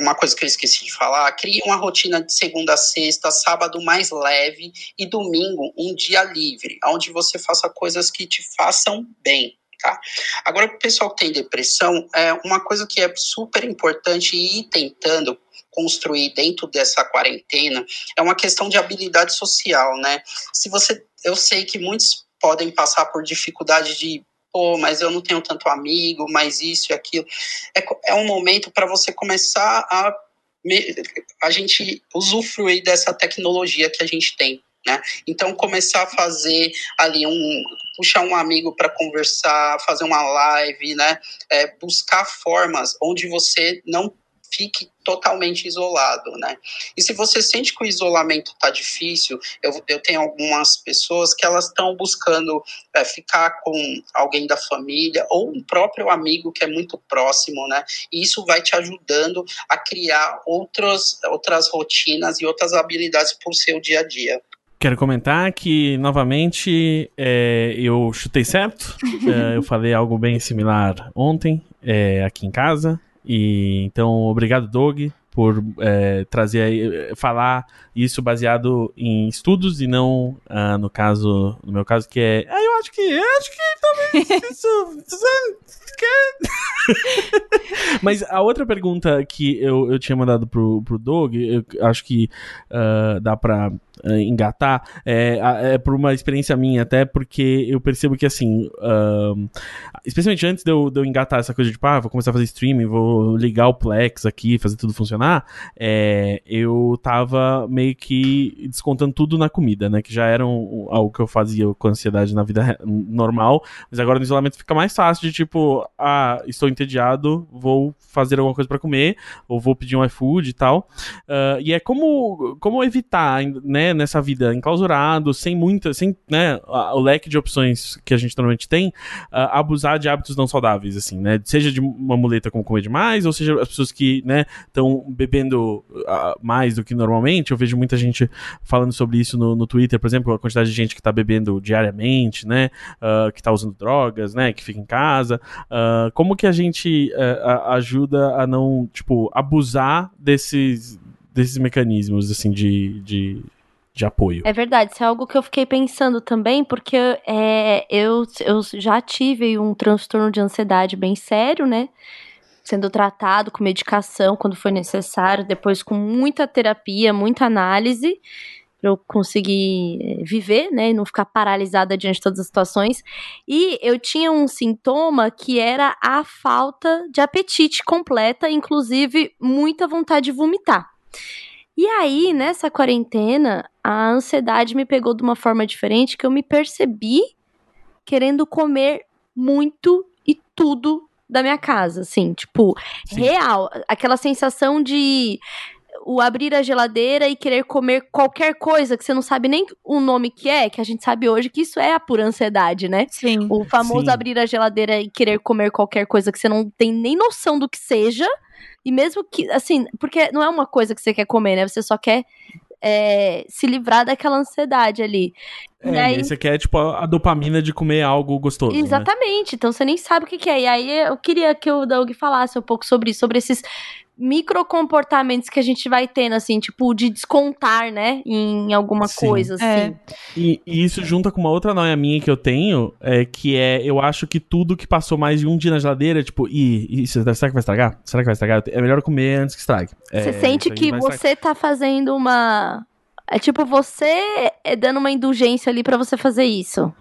uma coisa que eu esqueci de falar, cria uma rotina de segunda a sexta, sábado mais leve e domingo um dia livre, onde você faça coisas que te façam bem. Tá? Agora, para o pessoal que tem depressão, é uma coisa que é super importante ir tentando construir dentro dessa quarentena é uma questão de habilidade social, né? Se você, eu sei que muitos podem passar por dificuldade de pô, mas eu não tenho tanto amigo, mas isso e aquilo. É, é um momento para você começar a a gente usufruir dessa tecnologia que a gente tem. Né? Então começar a fazer ali um puxar um amigo para conversar, fazer uma live, né? É, buscar formas onde você não fique totalmente isolado, né? E se você sente que o isolamento está difícil, eu, eu tenho algumas pessoas que elas estão buscando é, ficar com alguém da família ou um próprio amigo que é muito próximo, né? E isso vai te ajudando a criar outras, outras rotinas e outras habilidades para o seu dia a dia. Quero comentar que, novamente, é, eu chutei certo. <laughs> é, eu falei algo bem similar ontem, é, aqui em casa. E então, obrigado, Doug, por é, trazer, falar isso baseado em estudos e não, ah, no caso, no meu caso, que é. Ah, eu acho que, eu acho que talvez <laughs> isso. <laughs> Mas a outra pergunta que eu, eu tinha mandado pro, pro Doug, eu acho que uh, dá pra engatar, é, é por uma experiência minha, até porque eu percebo que, assim, especialmente antes de eu, de eu engatar essa coisa de, tipo, ah, vou começar a fazer streaming, vou ligar o Plex aqui, fazer tudo funcionar, é, eu tava meio que descontando tudo na comida, né, que já era um, algo que eu fazia com ansiedade na vida normal, mas agora no isolamento fica mais fácil de, tipo, ah, estou entediado, vou fazer alguma coisa para comer, ou vou pedir um iFood e tal. Uh, e é como, como evitar, né, nessa vida enclausurado, sem muita, sem, né, o leque de opções que a gente normalmente tem, uh, abusar de hábitos não saudáveis, assim, né, seja de uma muleta como comer demais, ou seja, as pessoas que, né, estão bebendo uh, mais do que normalmente, eu vejo muita gente falando sobre isso no, no Twitter, por exemplo, a quantidade de gente que tá bebendo diariamente, né, que tá usando drogas, né, que fica em casa, Uh, como que a gente uh, ajuda a não, tipo, abusar desses, desses mecanismos, assim, de, de, de apoio? É verdade, isso é algo que eu fiquei pensando também, porque é, eu, eu já tive um transtorno de ansiedade bem sério, né? Sendo tratado com medicação quando foi necessário, depois com muita terapia, muita análise para eu conseguir eh, viver, né, e não ficar paralisada diante de todas as situações. E eu tinha um sintoma que era a falta de apetite completa, inclusive muita vontade de vomitar. E aí, nessa quarentena, a ansiedade me pegou de uma forma diferente que eu me percebi querendo comer muito e tudo da minha casa, assim, tipo, Sim. real. Aquela sensação de o abrir a geladeira e querer comer qualquer coisa que você não sabe nem o nome que é, que a gente sabe hoje que isso é a pura ansiedade, né? Sim. O famoso Sim. abrir a geladeira e querer comer qualquer coisa que você não tem nem noção do que seja. E mesmo que, assim, porque não é uma coisa que você quer comer, né? Você só quer é, se livrar daquela ansiedade ali. É, E aí- você quer, tipo, a a dopamina de comer algo gostoso. né? Exatamente, então você nem sabe o que, que é. E aí eu queria que o Doug falasse um pouco sobre isso, sobre esses microcomportamentos que a gente vai tendo, assim, tipo, de descontar, né, em alguma Sim. coisa, assim. É. E, e isso junta com uma outra noia minha que eu tenho, é, que é, eu acho que tudo que passou mais de um dia na geladeira, tipo, ih, isso, será que vai estragar? Será que vai estragar? É melhor eu comer antes que estrague. É, Você sente que vai estragar. você tá fazendo uma. É tipo você é dando uma indulgência ali pra você fazer isso.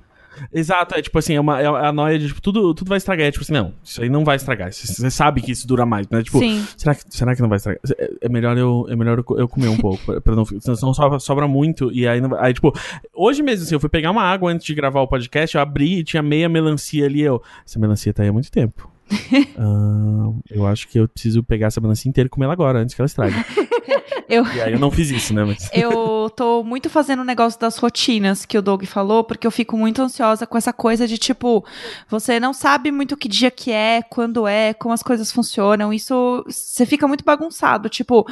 Exato, é tipo assim, é, uma, é a noia de, tipo, tudo, tudo vai estragar. É tipo assim, não, isso aí não vai estragar. Você sabe que isso dura mais, né? Tipo, Sim. será que, será que não vai estragar? É, é melhor eu, é melhor eu, co- eu comer um pouco, pra, pra não, senão sobra, sobra muito. E aí, não aí, tipo, hoje mesmo, assim, eu fui pegar uma água antes de gravar o podcast, eu abri e tinha meia melancia ali. Eu, essa melancia tá aí há muito tempo. <laughs> Ah, eu acho que eu preciso pegar essa melancia inteira e comer ela agora, antes que ela estrague. <laughs> Eu- E aí eu não fiz isso, né? Mas... <laughs> Eu tô muito fazendo o negócio das rotinas que o Doug falou, porque eu fico muito ansiosa com essa coisa de tipo, você não sabe muito que dia que é, quando é, como as coisas funcionam. Isso você fica muito bagunçado. Tipo,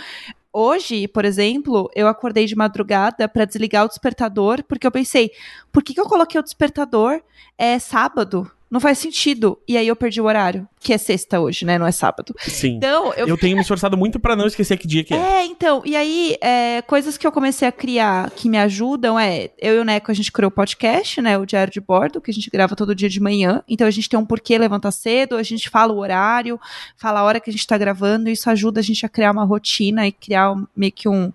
hoje, por exemplo, eu acordei de madrugada pra desligar o despertador, porque eu pensei, por que, que eu coloquei o despertador? É sábado. Não faz sentido. E aí eu perdi o horário, que é sexta hoje, né? Não é sábado. Sim. Então, eu Eu tenho me esforçado muito pra não esquecer que dia que é. é, então, e aí, é, coisas que eu comecei a criar que me ajudam é, eu e o Neco, a gente criou o podcast, né, o Diário de Bordo, que a gente grava todo dia de manhã, então a gente tem um porquê levantar cedo, a gente fala o horário, fala a hora que a gente tá gravando, e isso ajuda a gente a criar uma rotina e criar um- meio que um,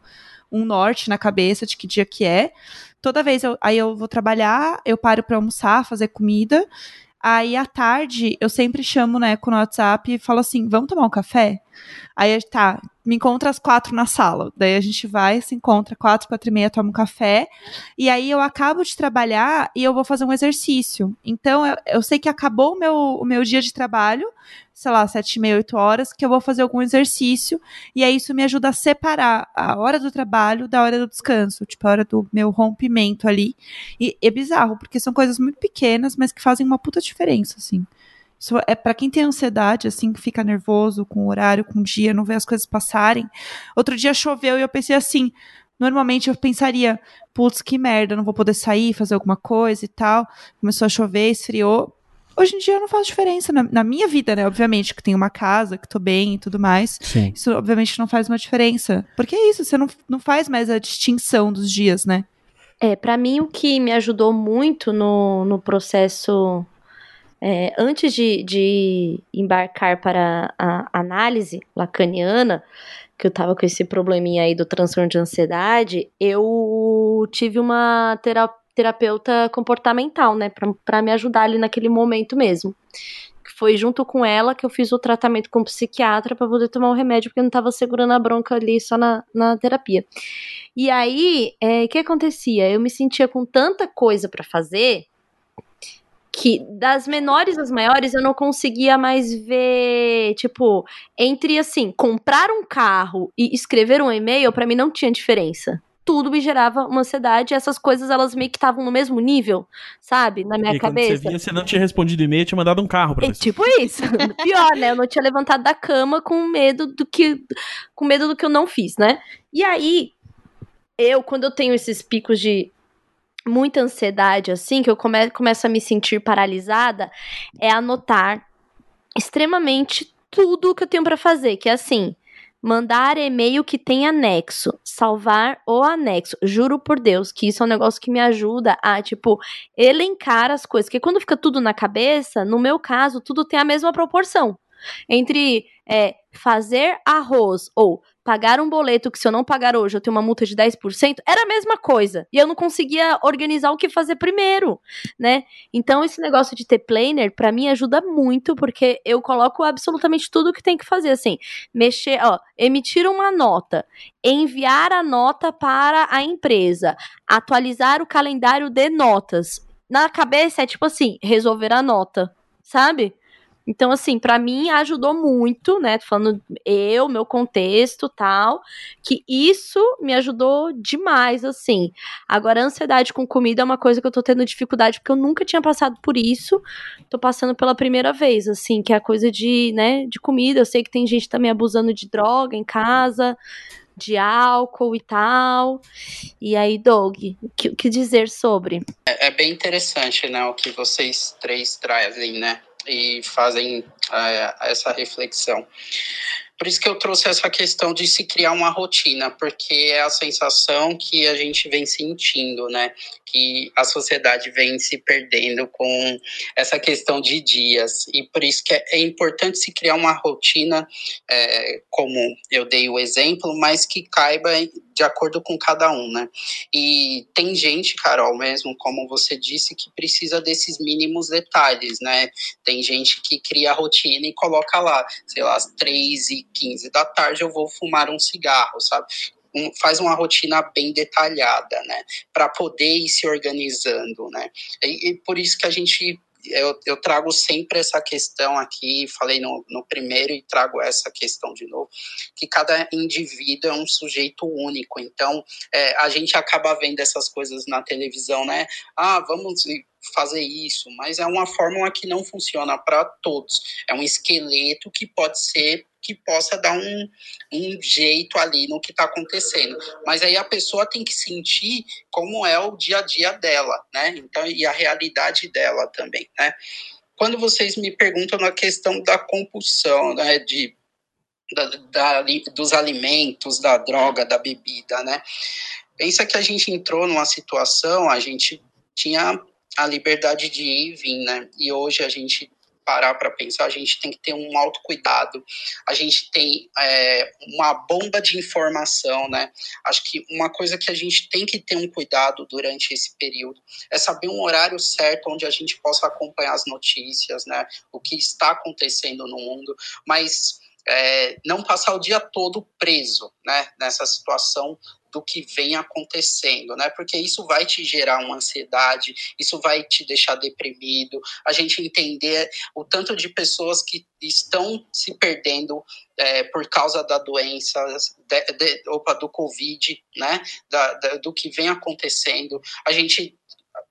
um norte na cabeça de que dia que é. Toda vez, eu, aí eu vou trabalhar, eu paro pra almoçar, fazer comida, Aí à tarde eu sempre chamo, né, no WhatsApp e falo assim: vamos tomar um café? Aí tá, me encontra às quatro na sala. Daí a gente vai, se encontra quatro, quatro e meia, toma um café. E aí eu acabo de trabalhar e eu vou fazer um exercício. Então eu, eu sei que acabou o meu, o meu dia de trabalho, sei lá, sete e meia, oito horas, que eu vou fazer algum exercício. E aí isso me ajuda a separar a hora do trabalho da hora do descanso, tipo a hora do meu rompimento ali. E é bizarro, porque são coisas muito pequenas, mas que fazem uma puta diferença, assim. É para quem tem ansiedade, assim, que fica nervoso com o horário, com o dia, não vê as coisas passarem. Outro dia choveu e eu pensei assim. Normalmente eu pensaria, putz, que merda, não vou poder sair, fazer alguma coisa e tal. Começou a chover, esfriou. Hoje em dia não faz diferença na, na minha vida, né? Obviamente, que tenho uma casa, que tô bem e tudo mais. Sim. Isso, obviamente, não faz uma diferença. Porque é isso, você não, não faz mais a distinção dos dias, né? É, para mim o que me ajudou muito no, no processo é, antes de, de embarcar para a análise lacaniana, que eu tava com esse probleminha aí do transtorno de ansiedade, eu tive uma tera- terapeuta comportamental, né, pra me ajudar ali naquele momento mesmo. Foi junto com ela que eu fiz o tratamento com o psiquiatra para poder tomar o remédio, porque eu não tava segurando a bronca ali só na, na terapia. E aí, é, o que acontecia? Eu me sentia com tanta coisa pra fazer que das menores às maiores eu não conseguia mais ver, tipo, entre assim, comprar um carro e escrever um e-mail, pra mim não tinha diferença. Tudo me gerava uma ansiedade, e essas coisas elas meio que estavam no mesmo nível, sabe? Na minha e quando cabeça. você via, você não tinha respondido e-mail, tinha mandado um carro pra É você. tipo isso. <laughs> Pior, né? Eu não tinha levantado da cama com medo do que com medo do que eu não fiz, né? E aí, eu quando eu tenho esses picos de muita ansiedade assim, que eu come começo a me sentir paralisada, é anotar extremamente tudo que eu tenho pra fazer, que é assim, mandar e-mail que tem anexo, salvar o anexo. Juro por Deus que isso é um negócio que me ajuda a, tipo, elencar as coisas. Porque quando fica tudo na cabeça, no meu caso, tudo tem a mesma proporção. Entre é, fazer arroz ou pagar um boleto que se eu não pagar hoje eu tenho uma multa de 10%, era a mesma coisa. E eu não conseguia organizar o que fazer primeiro, né? Então esse negócio de ter planner para mim ajuda muito porque eu coloco absolutamente tudo que tem que fazer assim, mexer, ó, emitir uma nota, enviar a nota para a empresa, atualizar o calendário de notas. Na cabeça é tipo assim, resolver a nota, sabe? Então, assim, para mim ajudou muito, né? Tô falando eu, meu contexto tal, que isso me ajudou demais, assim. Agora, a ansiedade com comida é uma coisa que eu tô tendo dificuldade, porque eu nunca tinha passado por isso. Tô passando pela primeira vez, assim, que é a coisa de, né, de comida. Eu sei que tem gente também abusando de droga em casa de álcool e tal. E aí, Doug, o que, que, dizer sobre? É, é, bem interessante, né, o que vocês três trazem, né, e fazem é, essa reflexão. Por isso que eu trouxe essa questão de se criar uma rotina, porque é a sensação que a gente vem sentindo, né? Que a sociedade vem se perdendo com essa questão de dias. E por isso que é importante se criar uma rotina, é, como eu dei o exemplo, mas que caiba de acordo com cada um, né? E tem gente, Carol, mesmo, como você disse, que precisa desses mínimos detalhes, né? Tem gente que cria a rotina e coloca lá, sei lá, às 3 e 15 da tarde eu vou fumar um cigarro, sabe? Um, faz uma rotina bem detalhada, né? Para poder ir se organizando, né? E, e, por isso que a gente eu, eu trago sempre essa questão aqui, falei no, no primeiro e trago essa questão de novo, que cada indivíduo é um sujeito único. Então, é, a gente acaba vendo essas coisas na televisão, né? Ah, vamos fazer isso, mas é uma fórmula que não funciona para todos. É um esqueleto que pode ser que possa dar um, um jeito ali no que está acontecendo. Mas aí a pessoa tem que sentir como é o dia a dia dela, né? Então, e a realidade dela também, né? Quando vocês me perguntam na questão da compulsão, né, de, da, da, dos alimentos, da droga, da bebida, né? Pensa que a gente entrou numa situação, a gente tinha a liberdade de ir e vir, né? E hoje a gente parar para pensar, a gente tem que ter um autocuidado, a gente tem é, uma bomba de informação, né? Acho que uma coisa que a gente tem que ter um cuidado durante esse período é saber um horário certo onde a gente possa acompanhar as notícias, né? O que está acontecendo no mundo, mas é, não passar o dia todo preso, né? Nessa situação do que vem acontecendo, né? Porque isso vai te gerar uma ansiedade, isso vai te deixar deprimido. A gente entender o tanto de pessoas que estão se perdendo é, por causa da doença, de, de, opa, do Covid, né? Da, da, do que vem acontecendo. A gente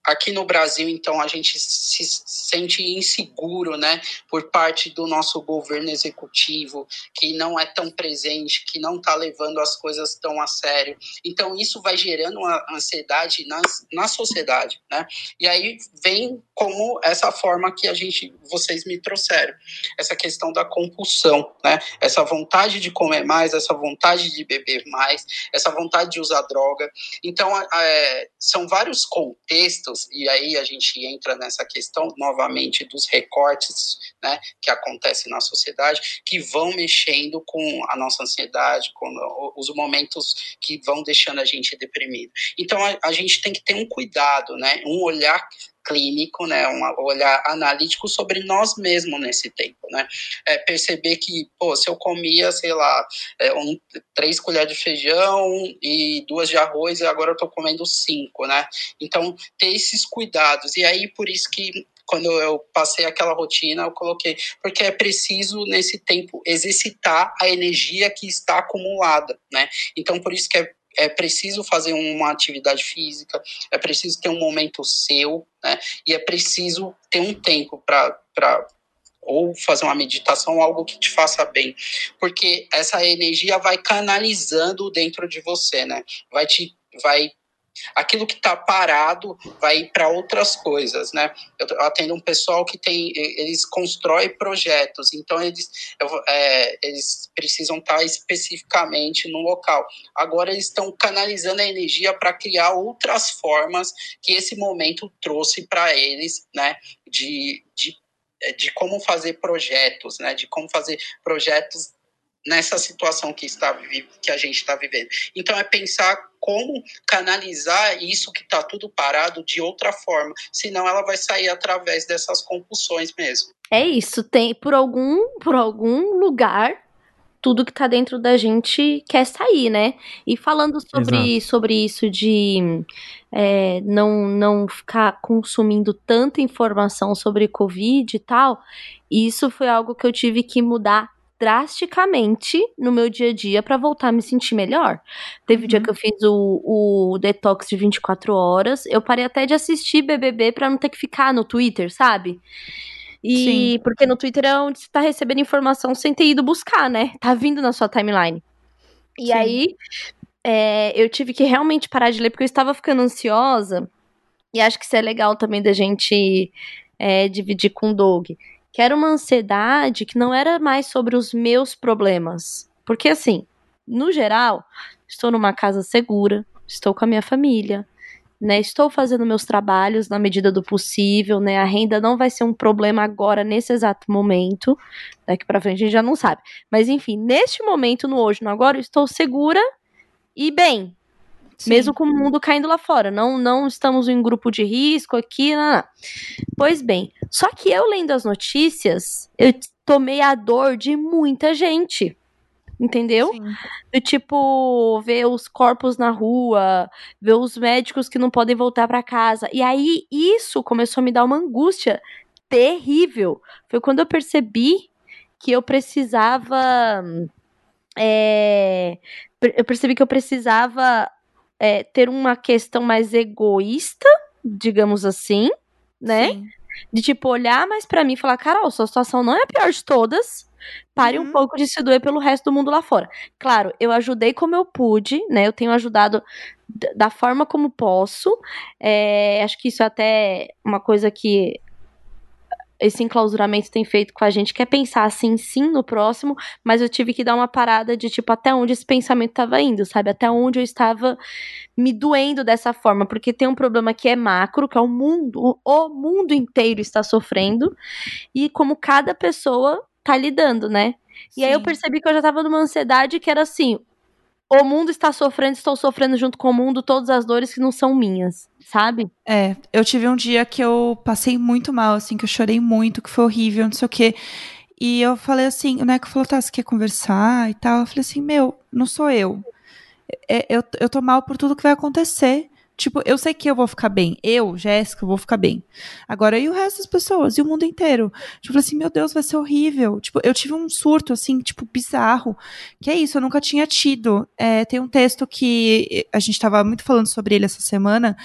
Aqui no Brasil, então, a gente se sente inseguro, né, por parte do nosso governo executivo, que não é tão presente, que não está levando as coisas tão a sério. Então, isso vai gerando uma ansiedade na, na sociedade, né? E aí vem como essa forma que a gente, vocês me trouxeram, essa questão da compulsão, né? Essa vontade de comer mais, essa vontade de beber mais, essa vontade de usar droga. Então, é, são vários contextos e aí a gente entra nessa questão novamente dos recortes né, que acontecem na sociedade, que vão mexendo com a nossa ansiedade, com os momentos que vão deixando a gente deprimido. Então a, a gente tem que ter um cuidado, né, um olhar clínico, né, um olhar analítico sobre nós mesmos nesse tempo, né, é perceber que, pô, se eu comia, sei lá, é, um, três colheres de feijão e duas de arroz, e agora eu tô comendo cinco, né, então ter esses cuidados, e aí por isso que quando eu passei aquela rotina, eu coloquei, porque é preciso nesse tempo exercitar a energia que está acumulada, né? Então por isso que é é preciso fazer uma atividade física, é preciso ter um momento seu, né? E é preciso ter um tempo para ou fazer uma meditação, algo que te faça bem, porque essa energia vai canalizando dentro de você, né? Vai te vai aquilo que está parado vai para outras coisas, né? Eu atendo um pessoal que tem, eles constroem projetos, então eles, é, eles precisam estar tá especificamente no local. Agora eles estão canalizando a energia para criar outras formas que esse momento trouxe para eles, né? De, de, de como fazer projetos, né? De como fazer projetos nessa situação que, está, que a gente está vivendo. Então, é pensar como canalizar isso que está tudo parado de outra forma, senão ela vai sair através dessas compulsões mesmo. É isso, tem por algum por algum lugar tudo que tá dentro da gente quer sair, né? E falando sobre, sobre isso de é, não, não ficar consumindo tanta informação sobre Covid e tal, isso foi algo que eu tive que mudar drasticamente no meu dia a dia para voltar a me sentir melhor. Teve uhum. dia que eu fiz o, o detox de 24 horas, eu parei até de assistir BBB para não ter que ficar no Twitter, sabe? E Sim. porque no Twitter é onde você tá recebendo informação sem ter ido buscar, né? Tá vindo na sua timeline. E Sim. aí é, eu tive que realmente parar de ler porque eu estava ficando ansiosa. E acho que isso é legal também da gente é, dividir com o Doug. Que era uma ansiedade que não era mais sobre os meus problemas. Porque, assim, no geral, estou numa casa segura, estou com a minha família, né? Estou fazendo meus trabalhos na medida do possível, né? A renda não vai ser um problema agora nesse exato momento. Daqui para frente a gente já não sabe. Mas enfim, neste momento, no hoje, no agora, estou segura e bem. Sim. Mesmo com o mundo caindo lá fora. Não, não estamos em grupo de risco aqui. Não, não. Pois bem, só que eu lendo as notícias, eu tomei a dor de muita gente entendeu? Sim. Do tipo, ver os corpos na rua, ver os médicos que não podem voltar para casa. E aí isso começou a me dar uma angústia terrível. Foi quando eu percebi que eu precisava. É, eu percebi que eu precisava é, ter uma questão mais egoísta, digamos assim, né? Sim. De tipo, olhar mais para mim e falar, Carol, sua situação não é a pior de todas Pare uhum. um pouco de se doer pelo resto do mundo lá fora. Claro, eu ajudei como eu pude, né? Eu tenho ajudado da forma como posso. É, acho que isso é até uma coisa que esse enclausuramento tem feito com a gente, que é pensar assim, sim, no próximo, mas eu tive que dar uma parada de, tipo, até onde esse pensamento estava indo, sabe? Até onde eu estava me doendo dessa forma, porque tem um problema que é macro, que é o mundo, o mundo inteiro está sofrendo, e como cada pessoa tá lidando, né? E Sim. aí eu percebi que eu já tava numa ansiedade que era assim: o mundo está sofrendo, estou sofrendo junto com o mundo todas as dores que não são minhas, sabe? É, eu tive um dia que eu passei muito mal, assim, que eu chorei muito, que foi horrível, não sei o quê. E eu falei assim, o Neco falou, tá, você quer conversar e tal? Eu falei assim, meu, não sou eu. É, eu, eu tô mal por tudo que vai acontecer. Tipo, eu sei que eu vou ficar bem. Eu, Jéssica, vou ficar bem. Agora, e o resto das pessoas? E o mundo inteiro? Tipo, assim, meu Deus, vai ser horrível. Tipo, eu tive um surto, assim, tipo, bizarro. Que é isso, eu nunca tinha tido. É, tem um texto que a gente tava muito falando sobre ele essa semana,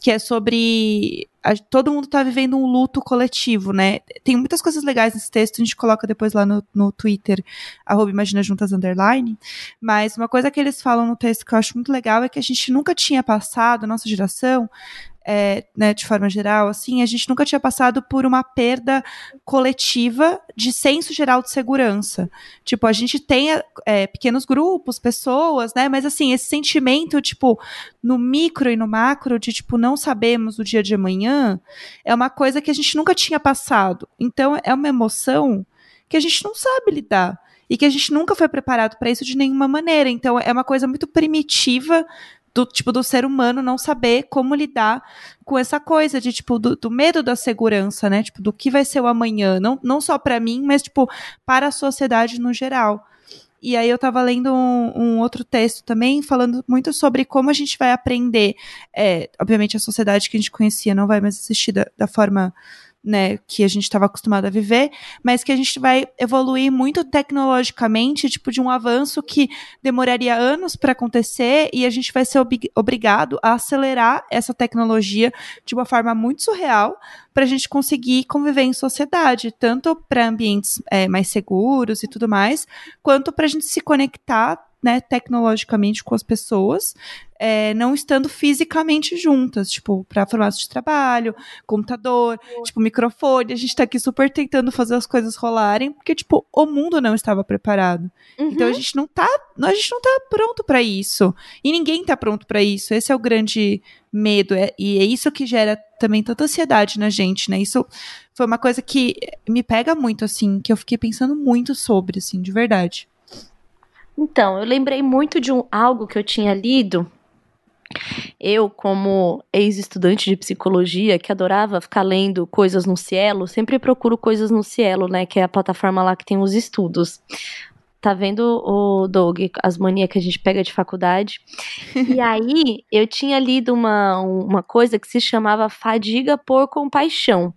que é sobre a, todo mundo está vivendo um luto coletivo, né? Tem muitas coisas legais nesse texto, a gente coloca depois lá no, no Twitter, arroba Imagina Juntas Underline, mas uma coisa que eles falam no texto que eu acho muito legal é que a gente nunca tinha passado, nossa geração, é, né, de forma geral, assim, a gente nunca tinha passado por uma perda coletiva de senso geral de segurança. Tipo, a gente tem é, pequenos grupos, pessoas, né, mas assim, esse sentimento, tipo, no micro e no macro, de tipo, não sabemos o dia de amanhã, é uma coisa que a gente nunca tinha passado. Então, é uma emoção que a gente não sabe lidar e que a gente nunca foi preparado para isso de nenhuma maneira. Então é uma coisa muito primitiva do tipo do ser humano não saber como lidar com essa coisa de tipo do, do medo da segurança, né? Tipo do que vai ser o amanhã, não, não só para mim, mas tipo para a sociedade no geral. E aí eu estava lendo um, um, outro texto também falando muito sobre como a gente vai aprender. É, obviamente a sociedade que a gente conhecia não vai mais existir da, da forma né, que a gente estava acostumado a viver, mas que a gente vai evoluir muito tecnologicamente, tipo de um avanço que demoraria anos para acontecer e a gente vai ser ob obrigado a acelerar essa tecnologia de uma forma muito surreal para a gente conseguir conviver em sociedade, tanto para ambientes é, mais seguros e tudo mais, quanto para a gente se conectar né, tecnologicamente com as pessoas, é, não estando fisicamente juntas, tipo, para formato de trabalho, computador, tipo, microfone. A gente está aqui super tentando fazer as coisas rolarem, porque, tipo, o mundo não estava preparado. Uhum. Então a gente não tá, a gente não tá pronto para isso. E ninguém tá pronto para isso. Esse é o grande medo, é, e é isso que gera também tanta ansiedade na gente, né? Isso foi uma coisa que me pega muito, assim, que eu fiquei pensando muito sobre, assim, de verdade. Então, eu lembrei muito de um, algo que eu tinha lido. Eu, como ex-estudante de psicologia, que adorava ficar lendo coisas no Cielo, sempre procuro coisas no Cielo, né? Que é a plataforma lá que tem os estudos. Tá vendo o Doug, as manias que a gente pega de faculdade? e <laughs> aí, eu tinha lido uma, uma coisa que se chamava fadiga por compaixão,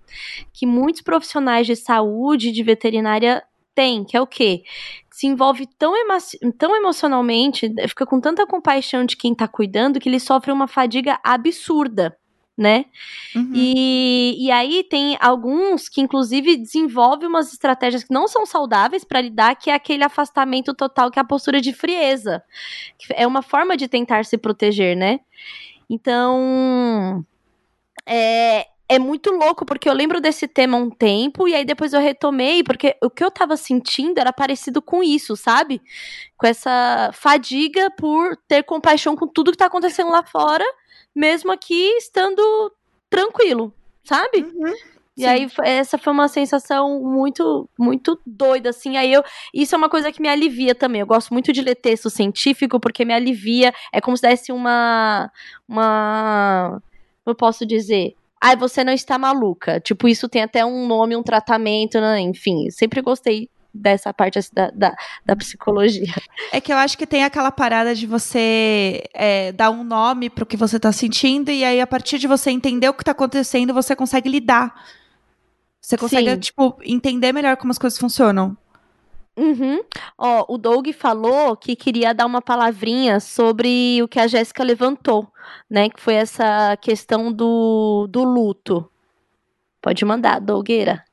que muitos profissionais de saúde, de veterinária têm, que é o quê? Se envolve tão, emo tão emocionalmente, fica com tanta compaixão de quem tá cuidando, que ele sofre uma fadiga absurda né? Uhum. E, e aí tem alguns que, inclusive, desenvolvem umas estratégias que não são saudáveis para lidar, que é aquele afastamento total, que é a postura de frieza. É uma forma de tentar se proteger, né? Então. É, é muito louco, porque eu lembro desse tema um tempo, e aí depois eu retomei, porque o que eu tava sentindo era parecido com isso, sabe? Com essa fadiga por ter compaixão com tudo que tá acontecendo lá fora mesmo aqui estando tranquilo, sabe? Uhum. E Sim. aí essa foi uma sensação muito muito doida assim. Aí eu isso é uma coisa que me alivia também. Eu gosto muito de ler texto científico porque me alivia, é como se desse uma uma eu posso dizer, ai, você não está maluca. Tipo, isso tem até um nome, um tratamento, né? enfim, sempre gostei dessa parte assim, da, da, da, psicologia. É que eu acho que tem aquela parada de você é, dar um nome para o que você está sentindo, e aí, a partir de você entender o que está acontecendo, você consegue lidar. Você consegue, Sim. tipo, entender melhor como as coisas funcionam. Uhum. Ó, o Doug falou que queria dar uma palavrinha sobre o que a Jéssica levantou, né? Que foi essa questão do, do luto. Pode mandar, Dougueira.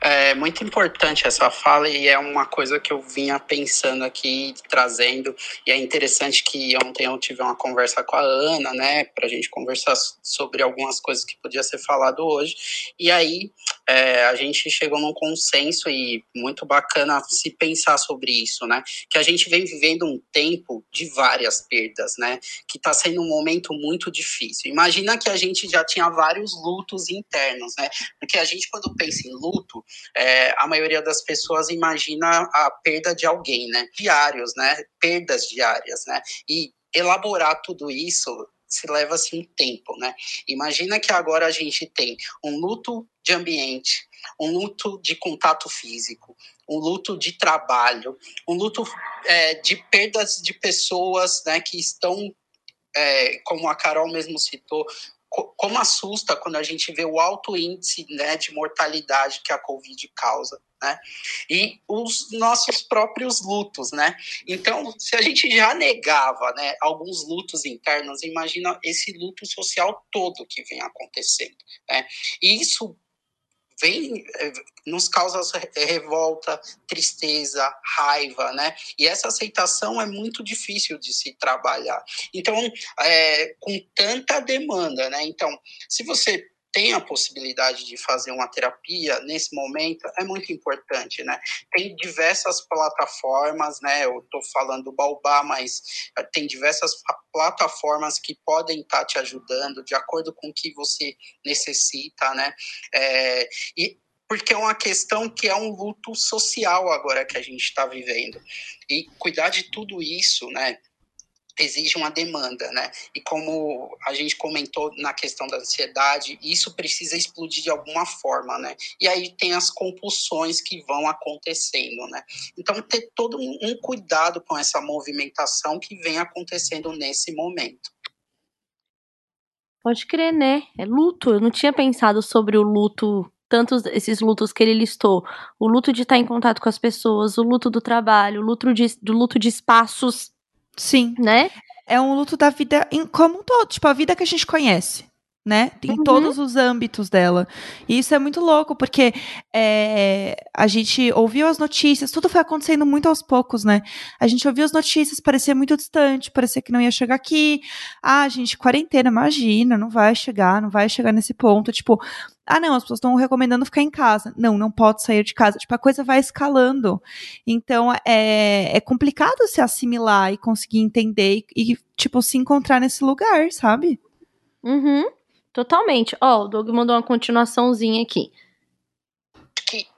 É muito importante essa fala e é uma coisa que eu vinha pensando aqui, trazendo. E é interessante que ontem eu tive uma conversa com a Ana, né, para a gente conversar sobre algumas coisas que podia ser falado hoje. E aí é, a gente chegou num consenso e muito bacana se pensar sobre isso, né? Que a gente vem vivendo um tempo de várias perdas, né? Que está sendo um momento muito difícil. Imagina que a gente já tinha vários lutos internos, né? Porque a gente, quando pensa em luto, é, a maioria das pessoas imagina a perda de alguém, né? Diários, né? Perdas diárias, né? E elaborar tudo isso se leva assim um tempo, né? Imagina que agora a gente tem um luto de ambiente, um luto de contato físico, um luto de trabalho, um luto é, de perdas de pessoas, né, que estão, é, como a Carol mesmo citou, como assusta quando a gente vê o alto índice né, de mortalidade que a Covid causa, né? E os nossos próprios lutos, né? Então, se a gente já negava, né, alguns lutos internos, imagina esse luto social todo que vem acontecendo, né? E isso vem eh, nos causa revolta, tristeza, raiva, né? E essa aceitação é muito difícil de se trabalhar. Então, é, com tanta demanda, né? Então, se você tem a possibilidade de fazer uma terapia nesse momento é muito importante, né? Tem diversas plataformas, né? Eu estou falando do mas eh, tem diversas plataformas que podem estar tá te ajudando de acordo com o que você necessita, né? É, e porque é uma questão que é um luto social agora que a gente está vivendo. E cuidar de tudo isso, né? Exige uma demanda, né? E como a gente comentou na questão da ansiedade, isso precisa explodir de alguma forma, né? E aí tem as compulsões que vão acontecendo, né? Então ter todo um cuidado com essa movimentação que vem acontecendo nesse momento. Pode crer, né? É luto. Eu não tinha pensado sobre o luto tantos esses lutos que ele listou. O luto de estar em contato com as pessoas, o luto do trabalho, o luto de, do luto de espaços Sim. Né? É um luto da vida em, como um todo, tipo, a vida que a gente conhece. Né? Em uhum. todos os âmbitos dela. E isso é muito louco, porque é, a gente ouviu as notícias, tudo foi acontecendo muito aos poucos, né? A gente ouviu as notícias, parecia muito distante, parecia que não ia chegar aqui. Ah, gente, quarentena, imagina, não vai chegar, não vai chegar nesse ponto. Tipo, ah, não, as pessoas estão recomendando ficar em casa. Não, não pode sair de casa. Tipo, a coisa vai escalando. Então, é, é complicado se assimilar e conseguir entender e, e, tipo, se encontrar nesse lugar, sabe? Uhum, totalmente. Ó, oh, o Doug mandou uma continuaçãozinha aqui. Que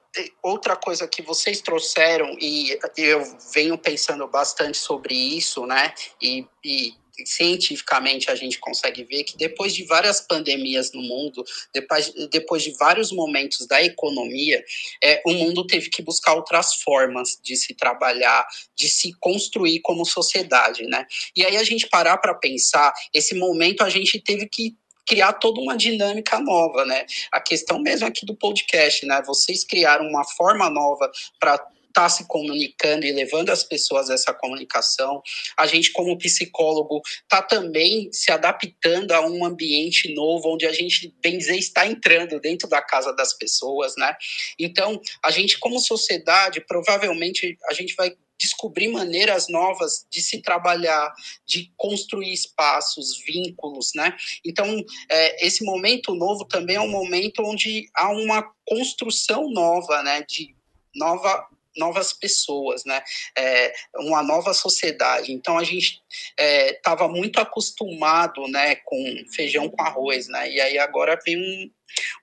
outra coisa que vocês trouxeram, e eu venho pensando bastante sobre isso, né? E, e cientificamente a gente consegue ver que depois de várias pandemias no mundo, depois, depois de vários momentos da economia, é, o mundo teve que buscar outras formas de se trabalhar, de se construir como sociedade, né? E aí a gente parar para pensar, esse momento a gente teve que criar toda uma dinâmica nova, né? A questão mesmo aqui do podcast, né? Vocês criaram uma forma nova para está se comunicando e levando as pessoas a essa comunicação. A gente, como psicólogo, está também se adaptando a um ambiente novo, onde a gente, bem dizer, está entrando dentro da casa das pessoas, né? Então, a gente, como sociedade, provavelmente a gente vai descobrir maneiras novas de se trabalhar, de construir espaços, vínculos, né? Então, é, esse momento novo também é um momento onde há uma construção nova, né? De nova novas pessoas, né? É, uma nova sociedade. Então a gente estava é, muito acostumado, né, com feijão com arroz, né? E aí agora vem um,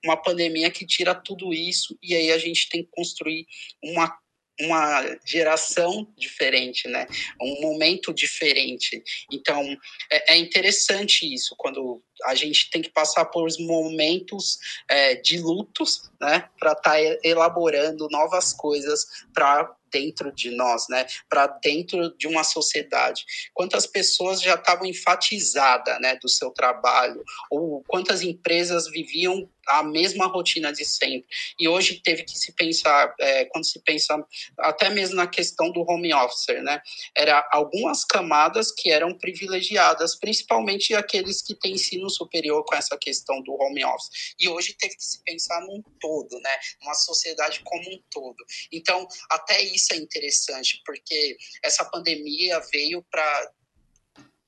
uma pandemia que tira tudo isso e aí a gente tem que construir uma uma geração diferente, né? Um momento diferente. Então, é, é interessante isso, quando a gente tem que passar por momentos é, de lutos, né? Para estar tá elaborando novas coisas para dentro de nós, né? Para dentro de uma sociedade. Quantas pessoas já estavam enfatizadas, né, do seu trabalho, ou quantas empresas viviam a mesma rotina de sempre. E hoje teve que se pensar, é, quando se pensa até mesmo na questão do home office, né? Era algumas camadas que eram privilegiadas, principalmente aqueles que têm ensino superior com essa questão do home office. E hoje teve que se pensar num todo, né? Uma sociedade como um todo. Então, até isso é interessante, porque essa pandemia veio para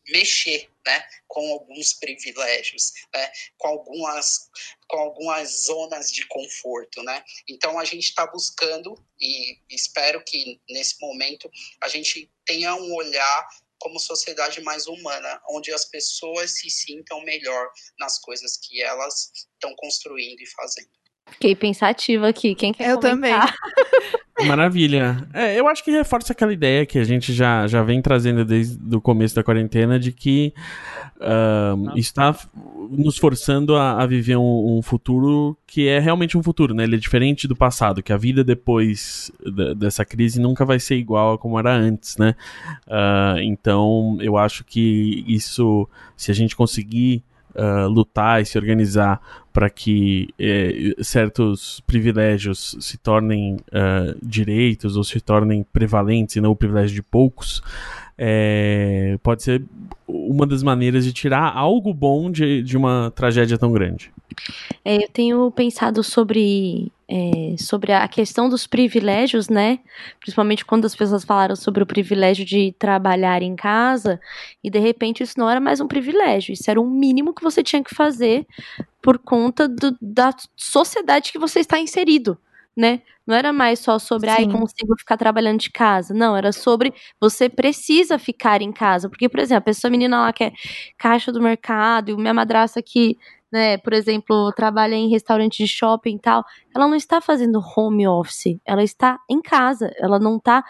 mexer né, com alguns privilégios, né, com, algumas, com algumas zonas de conforto. Né? Então, a gente está buscando, e espero que nesse momento a gente tenha um olhar como sociedade mais humana, onde as pessoas se sintam melhor nas coisas que elas estão construindo e fazendo. Fiquei pensativa aqui. Quem quer Eu comentar? também. <laughs> Maravilha. É, eu acho que reforça aquela ideia que a gente já, já vem trazendo desde o começo da quarentena de que uh, está nos forçando a, a viver um, um, futuro que é realmente um futuro, né? Ele é diferente do passado, que a vida depois dessa crise nunca vai ser igual a como era antes, né? Uh, então, eu acho que isso, se a gente conseguir uh, lutar e se organizar para que eh, certos privilégios se tornem uh, direitos ou se tornem prevalentes e não o privilégio de poucos, é, pode ser uma das maneiras de tirar algo bom de, de uma tragédia tão grande. É, eu tenho pensado sobre é, sobre a questão dos privilégios, né? Principalmente quando as pessoas falaram sobre o privilégio de trabalhar em casa, e de repente isso não era mais um privilégio, isso era um mínimo que você tinha que fazer por conta do, da sociedade que você está inserido. Né? Não era mais só sobre, ai, consigo ficar trabalhando de casa. Não, era sobre você precisa ficar em casa. Porque, por exemplo, essa menina lá que é caixa do mercado, e minha madraça que né, por exemplo, trabalha em restaurante de shopping e tal, ela não está fazendo home office, ela está em casa, ela não está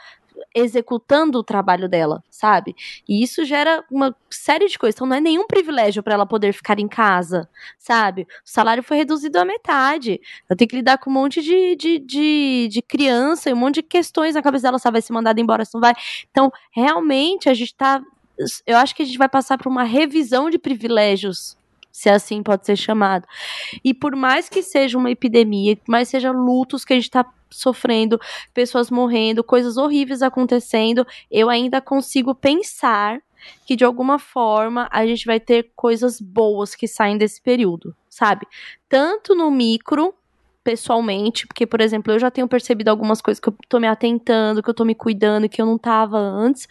executando o trabalho dela, sabe? E isso gera uma série de coisas. Então não é nenhum privilégio para ela poder ficar em casa, sabe? O salário foi reduzido à metade. Eu tenho que lidar com um monte de, de, de, de criança e um monte de questões na cabeça dela, sabe? Vai ser mandada embora, se não vai. Então, realmente, a gente tá. Eu acho que a gente vai passar por uma revisão de privilégios se assim pode ser chamado. E por mais que seja uma epidemia, por mais seja lutos que a gente está sofrendo, pessoas morrendo, coisas horríveis acontecendo, eu ainda consigo pensar que de alguma forma a gente vai ter coisas boas que saem desse período, sabe? Tanto no micro pessoalmente, porque, por exemplo, eu já tenho percebido algumas coisas que eu tô me atentando, que eu tô me cuidando, que eu não tava antes,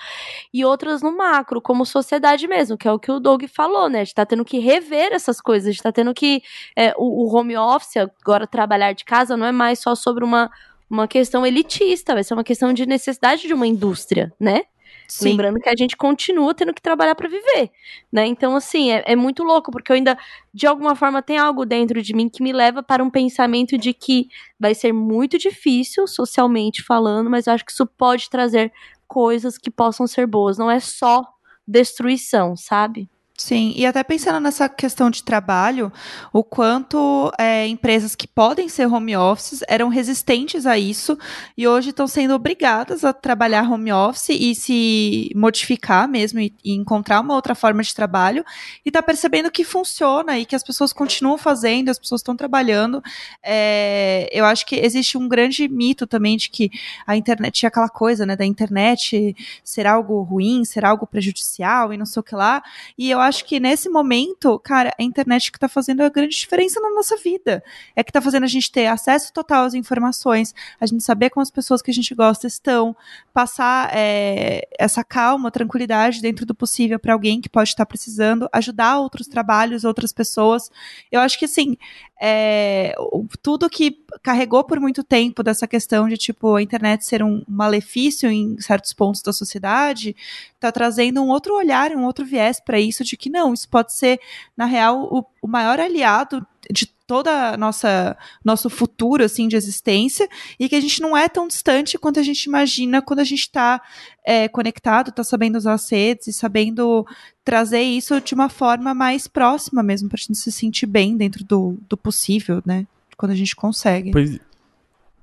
e outras no macro, como sociedade mesmo, que é o que o Doug falou, né? A gente tá tendo que rever essas coisas, a gente tá tendo que. É, o, o home office, agora trabalhar de casa, não é mais só sobre uma uma questão elitista, vai ser uma questão de necessidade de uma indústria, né? Sim. Lembrando que a gente continua tendo que trabalhar para viver, né? Então, assim, é, é, muito louco, porque eu ainda, de alguma forma, tem algo dentro de mim que me leva para um pensamento de que vai ser muito difícil, socialmente falando, mas eu acho que isso pode trazer coisas que possam ser boas. Não é só destruição, sabe? Sim, e até pensando nessa questão de trabalho, o quanto é, empresas que podem ser home offices eram resistentes a isso e hoje estão sendo obrigadas a trabalhar home office e se modificar mesmo e, e encontrar uma outra forma de trabalho e tá percebendo que funciona e que as pessoas continuam fazendo, as pessoas estão trabalhando. É, eu acho que existe um grande mito também de que a internet tinha aquela coisa, né, da internet ser algo ruim, ser algo prejudicial e não sei o que lá. E eu acho que nesse momento, cara, a internet que tá fazendo a grande diferença na nossa vida. É que tá fazendo a gente ter acesso total às informações, a gente saber como as pessoas que a gente gosta estão, passar é, essa calma, tranquilidade dentro do possível para alguém que pode estar precisando, ajudar outros trabalhos, outras pessoas. Eu acho que, assim, é, tudo que carregou por muito tempo dessa questão de, tipo, a internet ser um malefício em certos pontos da sociedade, tá trazendo um outro olhar, um outro viés para isso, de que não, isso pode ser, na real, o, o maior aliado de toda a nossa nosso futuro assim de existência e que a gente não é tão distante quanto a gente imagina quando a gente está é, conectado, está sabendo usar as redes e sabendo trazer isso de uma forma mais próxima mesmo para a gente se sentir bem dentro do, do possível, né? Quando a gente consegue. Pois,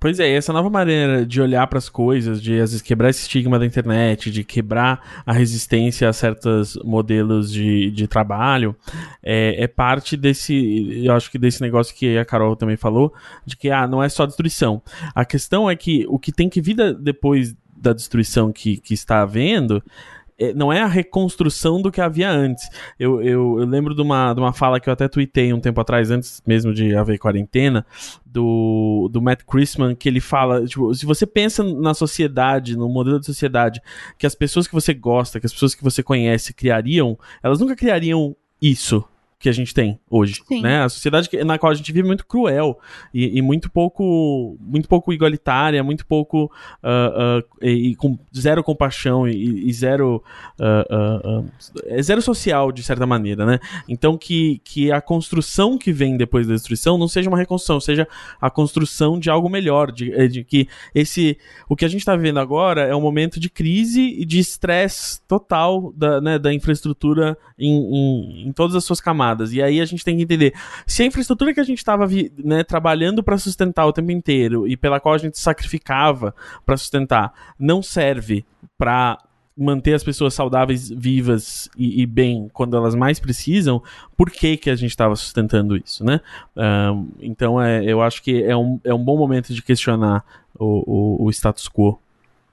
Pois é, essa nova maneira de olhar para as coisas, de às vezes quebrar esse estigma da internet, de quebrar a resistência a certos modelos de, de trabalho, é, é, parte desse, eu acho que desse negócio que a Carol também falou, de que ah, não é só destruição. A questão é que o que tem que vir depois da destruição que, que está havendo não é a reconstrução do que havia antes. Eu, eu, eu, lembro de uma, de uma fala que eu até tuitei um tempo atrás, antes mesmo de haver quarentena, do, do Matt Christman, que ele fala, tipo, se você pensa na sociedade, no modelo de sociedade, que as pessoas que você gosta, que as pessoas que você conhece criariam, elas nunca criariam isso que a gente tem hoje, Sim. né? A sociedade na qual a gente vive é muito cruel e, e muito pouco muito pouco igualitária, muito pouco uh, uh, e, e, com zero compaixão e, e zero uh, é zero social de certa maneira, né? Então que, que a construção que vem depois da destruição não seja uma reconstrução, seja a construção de algo melhor, de, eh, de que esse o que a gente está vivendo agora é um momento de crise e de estresse total da, né, da infraestrutura em, em, em todas as suas camadas camadas. E aí a gente tem que entender se a infraestrutura que a gente estava né, trabalhando para sustentar o tempo inteiro e pela qual a gente sacrificava para sustentar não serve para manter as pessoas saudáveis, vivas e, e, bem quando elas mais precisam, por que, que a gente estava sustentando isso, né? Um, então é, eu acho que é um, é um bom momento de questionar o, o, o status quo.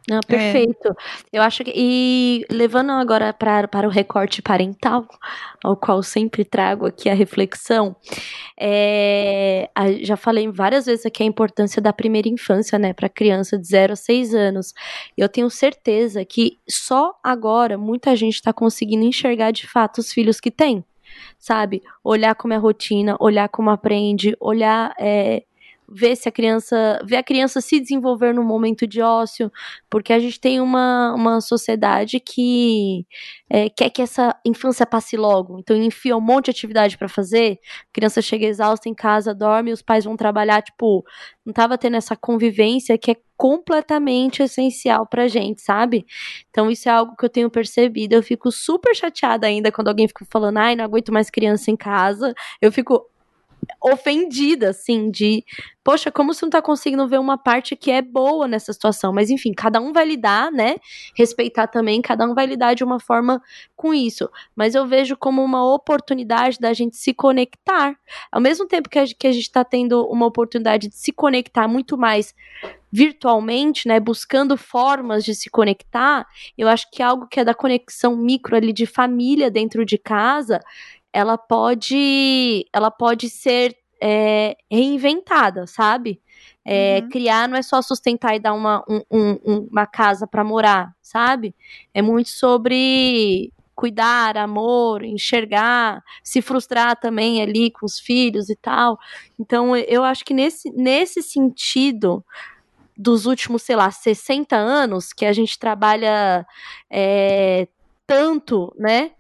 Não, é. perfeito. É. Eu acho que. E levando agora pra, para o recorte parental, ao qual sempre trago aqui a reflexão, é, a, já falei várias vezes aqui a importância da primeira infância, né, para criança de 0 a 6 anos. Eu tenho certeza que só agora muita gente está conseguindo enxergar de fato os filhos que tem sabe? Olhar como é a rotina, olhar como aprende, olhar é, ver se a criança, ver a criança se desenvolver no momento de ócio, porque a gente tem uma, uma sociedade que é, quer que essa infância passe logo, então enfia um monte de atividade para fazer, a criança chega exausta em casa, dorme, os pais vão trabalhar, tipo, não tava tendo essa convivência que é completamente essencial pra gente, sabe? Então isso é algo que eu tenho percebido. Eu fico super chateada ainda quando alguém fica falando, ai, não aguento mais criança em casa. Eu fico, ofendida, assim, de poxa, como você não tá conseguindo ver uma parte que é boa nessa situação? Mas enfim, cada um vai lidar, né? Respeitar também, cada um vai lidar de uma forma com isso. Mas eu vejo como uma oportunidade da gente se conectar. Ao mesmo tempo que a, gente tá tendo uma oportunidade de se conectar muito mais virtualmente, né, buscando formas de se conectar, eu acho que algo que é da conexão micro ali de família dentro de casa, ela pode, ela pode ser é, reinventada, sabe? É, uhum. Criar não é só sustentar e dar uma, um, um, uma casa para morar, sabe? É muito sobre cuidar, amor, enxergar, se frustrar também ali com os filhos e tal. Então, eu acho que nesse, nesse sentido, dos últimos, sei lá, 60 anos, que a gente trabalha é, tanto, né?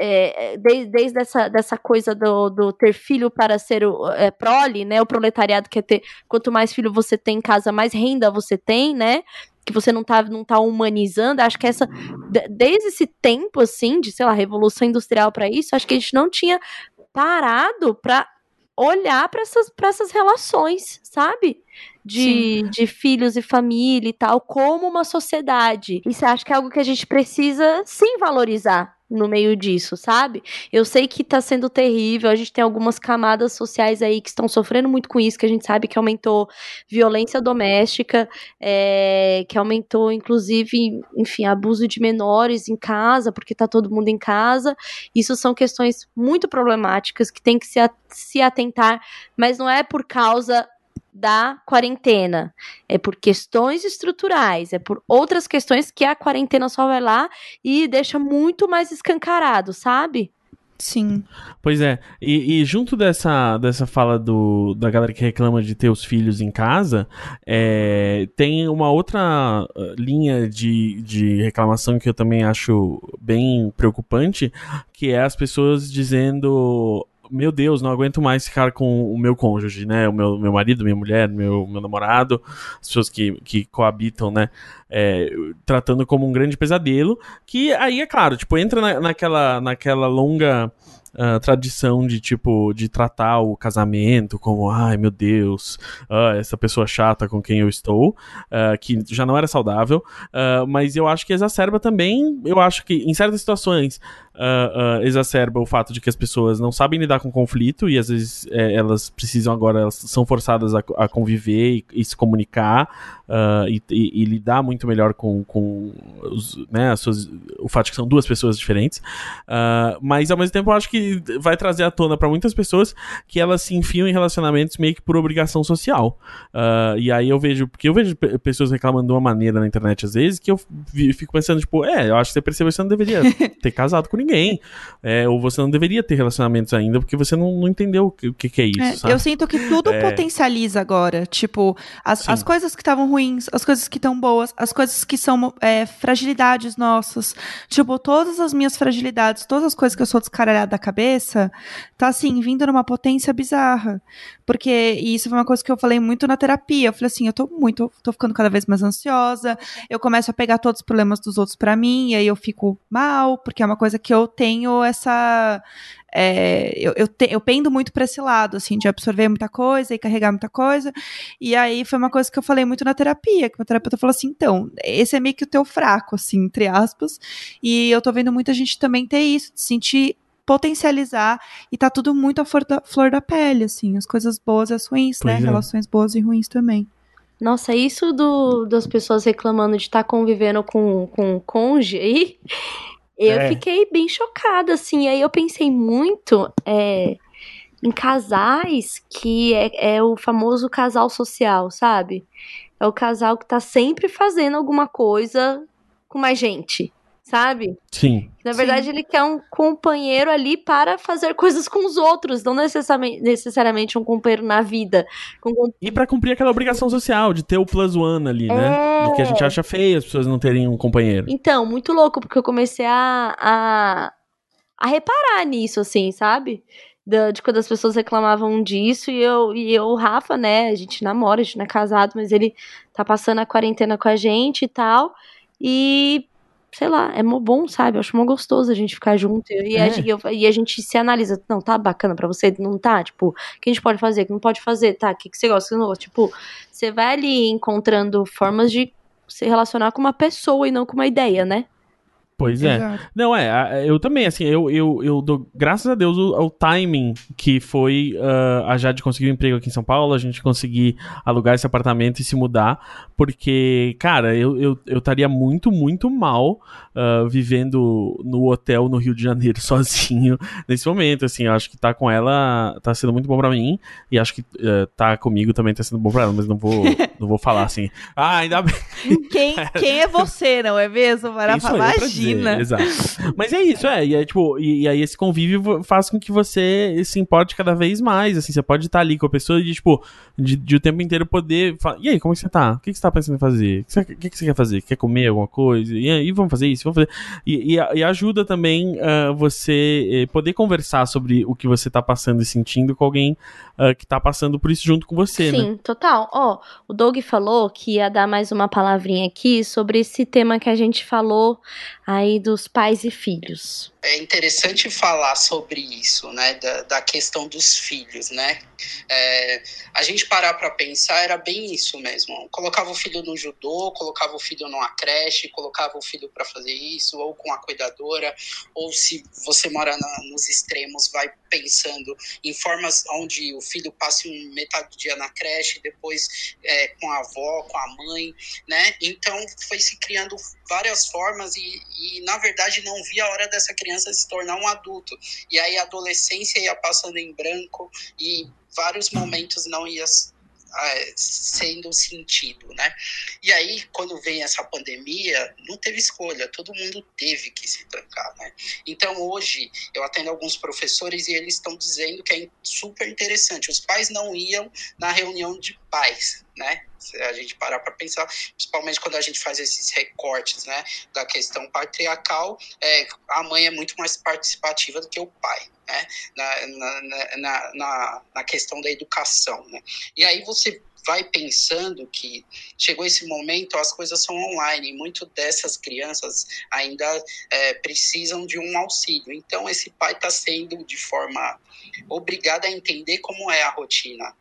É, desde, desde essa dessa coisa do, do ter filho para ser o é, prole, né? O proletariado quer ter quanto mais filho você tem em casa, mais renda você tem, né? Que você não tá, não tá humanizando. Acho que essa. Desde esse tempo, assim, de, sei lá, revolução industrial para isso, acho que a gente não tinha parado para olhar para essas, essas relações, sabe? De, de filhos e família e tal, como uma sociedade. Isso acho que é algo que a gente precisa sim valorizar no meio disso, sabe? Eu sei que tá sendo terrível, a gente tem algumas camadas sociais aí que estão sofrendo muito com isso, que a gente sabe que aumentou violência doméstica, é, que aumentou, inclusive, enfim, abuso de menores em casa, porque tá todo mundo em casa. Isso são questões muito problemáticas que tem que se, se atentar, mas não é por causa da quarentena. É por questões estruturais, é por outras questões que a quarentena só vai lá e deixa muito mais escancarado, sabe? Sim. Pois é, e, e, junto dessa, dessa fala do, da galera que reclama de ter os filhos em casa, é, tem uma outra uh, linha de, de reclamação que eu também acho bem preocupante, que é as pessoas dizendo meu Deus, não aguento mais ficar com o meu cônjuge, né? O meu, meu marido, minha mulher, meu, meu namorado, as pessoas que, que coabitam, né? É, tratando como um grande pesadelo. Que aí, é claro, tipo, entra na, naquela, naquela longa uh, tradição de tipo de tratar o casamento como ai meu Deus uh, essa pessoa chata com quem eu estou uh, que já não era saudável mas eu acho que exacerba também eu acho que em certas situações Uh, uh, exacerba o fato de que as pessoas não sabem lidar com conflito e às vezes é, elas precisam agora, elas são forçadas a, a conviver e, e, se comunicar uh, e, e, e, lidar muito melhor com, com os, né, as suas, o fato de que são duas pessoas diferentes. mas ao mesmo tempo eu acho que vai trazer à tona para muitas pessoas que elas se enfiam em relacionamentos meio que por obrigação social. e aí eu vejo, porque eu vejo pessoas reclamando de uma maneira na internet às vezes que eu fico pensando, tipo, é, eu acho que você percebeu que você não deveria <laughs> ter casado com ninguém ninguém. É, ou você não deveria ter relacionamentos ainda, porque você não, não entendeu o que, o que, é isso. É, eu sinto que tudo é... potencializa agora. Tipo, as, as coisas que estavam ruins, as coisas que estão boas, as coisas que são é, fragilidades nossas. Tipo, todas as minhas fragilidades, todas as coisas que eu sou descaralhada da cabeça, tá assim, vindo numa potência bizarra. Porque isso foi uma coisa que eu falei muito na terapia. Eu falei assim, eu tô muito, tô ficando cada vez mais ansiosa, eu começo a pegar todos os problemas dos outros para mim, e aí eu fico mal, porque é uma coisa que eu tenho essa. É, eu, eu, te, eu, pendo muito para esse lado, assim, de absorver muita coisa e carregar muita coisa. E aí foi uma coisa que eu falei muito na terapia, que o terapeuta falou assim: então, esse é meio que o teu fraco, assim, entre aspas. E eu tô vendo muita gente também ter isso, de sentir potencializar e tá tudo muito à flor da, flor da pele, assim, as coisas boas e as ruins, né? pois né? É. Relações boas e ruins também. Nossa, isso do, das pessoas reclamando de estar tá convivendo com, com um conge aí, eu é. fiquei bem chocada, assim. Aí eu pensei muito é, em casais que é, é, o famoso casal social, sabe? É o casal que tá sempre fazendo alguma coisa com mais gente sabe? Sim. Na verdade, Sim. ele quer um companheiro ali para fazer coisas com os outros, não necessariamente, necessariamente um companheiro na vida. Com... E para cumprir aquela obrigação social de ter o plus one ali, né? É... Do que a gente acha feio as pessoas não terem um companheiro. Então, muito louco, porque eu comecei a, a, a reparar nisso, assim, sabe? De, de, quando as pessoas reclamavam disso e eu e eu, o Rafa, né, a gente namora, a gente não é casado, mas ele tá passando a quarentena com a gente e tal. E sei lá, é mó bom, sabe? Eu acho mó gostoso a gente ficar junto. E, é. a, e a gente se analisa. Não, tá bacana pra você? Não tá? Tipo, o que a gente pode fazer? O que não pode fazer? Tá, o que, que você gosta? Que não gosta? Tipo, você vai ali encontrando formas de se relacionar com uma pessoa e não com uma ideia, né? Pois é. Exato. Não, é, eu também, assim, eu, eu, eu dou graças a Deus o, timing que foi uh, a Jade conseguir um emprego aqui em São Paulo, a gente conseguir alugar esse apartamento e se mudar, porque, cara, eu estaria eu, eu muito, muito mal uh, vivendo no hotel no Rio de Janeiro <laughs> sozinho nesse momento, assim, eu acho que tá com ela tá sendo muito bom pra mim, e acho que uh, tá comigo também tá sendo bom pra ela, mas não vou, não vou falar assim, ah, ainda bem. Quem, quem é <laughs> você, não é mesmo? Para falar, Imagina. Exato. Mas é isso, é. E, é, tipo, e, e, aí esse convívio faz com que você se importe cada vez mais. Assim, você pode estar ali com a pessoa e, tipo, de, de o tempo inteiro poder falar, e aí, como é que você tá? O que, que você tá pensando em fazer? O que, que, que, você quer fazer? Quer comer alguma coisa? E, e vamos fazer isso? Vamos fazer. E, e, e ajuda também uh, você uh, poder conversar sobre o que você tá passando e sentindo com alguém uh, que tá passando por isso junto com você, Sim, né? total. Ó, oh, o Doug falou que ia dar mais uma palavrinha aqui sobre esse tema que a gente falou aí dos pais e filhos. É interessante falar sobre isso, né, da, da questão dos filhos, né? É, a gente parar para pensar era bem isso mesmo. Colocava o filho no judô, colocava o filho numa creche, colocava o filho para fazer isso, ou com a cuidadora, ou se você mora na, nos extremos, vai pensando em formas onde o filho passe um metade do dia na creche, depois é, com a avó, com a mãe, né? Então foi se criando várias formas e, e, na verdade, não via a hora dessa criança se tornar um adulto. E aí a adolescência ia passando em branco e vários momentos não ia sendo sentido, né? E aí, quando vem essa pandemia, não teve escolha, todo mundo teve que se trancar, né? Então, hoje, eu atendo alguns professores e eles estão dizendo que é super interessante. Os pais não iam na reunião de pais, né? Se a gente parar para pensar, principalmente quando a gente faz esses recortes, né, da questão patriarcal, é, a mãe é muito mais participativa do que o pai, né, na, na, na, na, questão da educação, né. E aí você vai pensando que chegou esse momento, as coisas são online, e muito dessas crianças ainda é, precisam de um auxílio. Então, esse pai está sendo, de forma obrigado a entender como é a rotina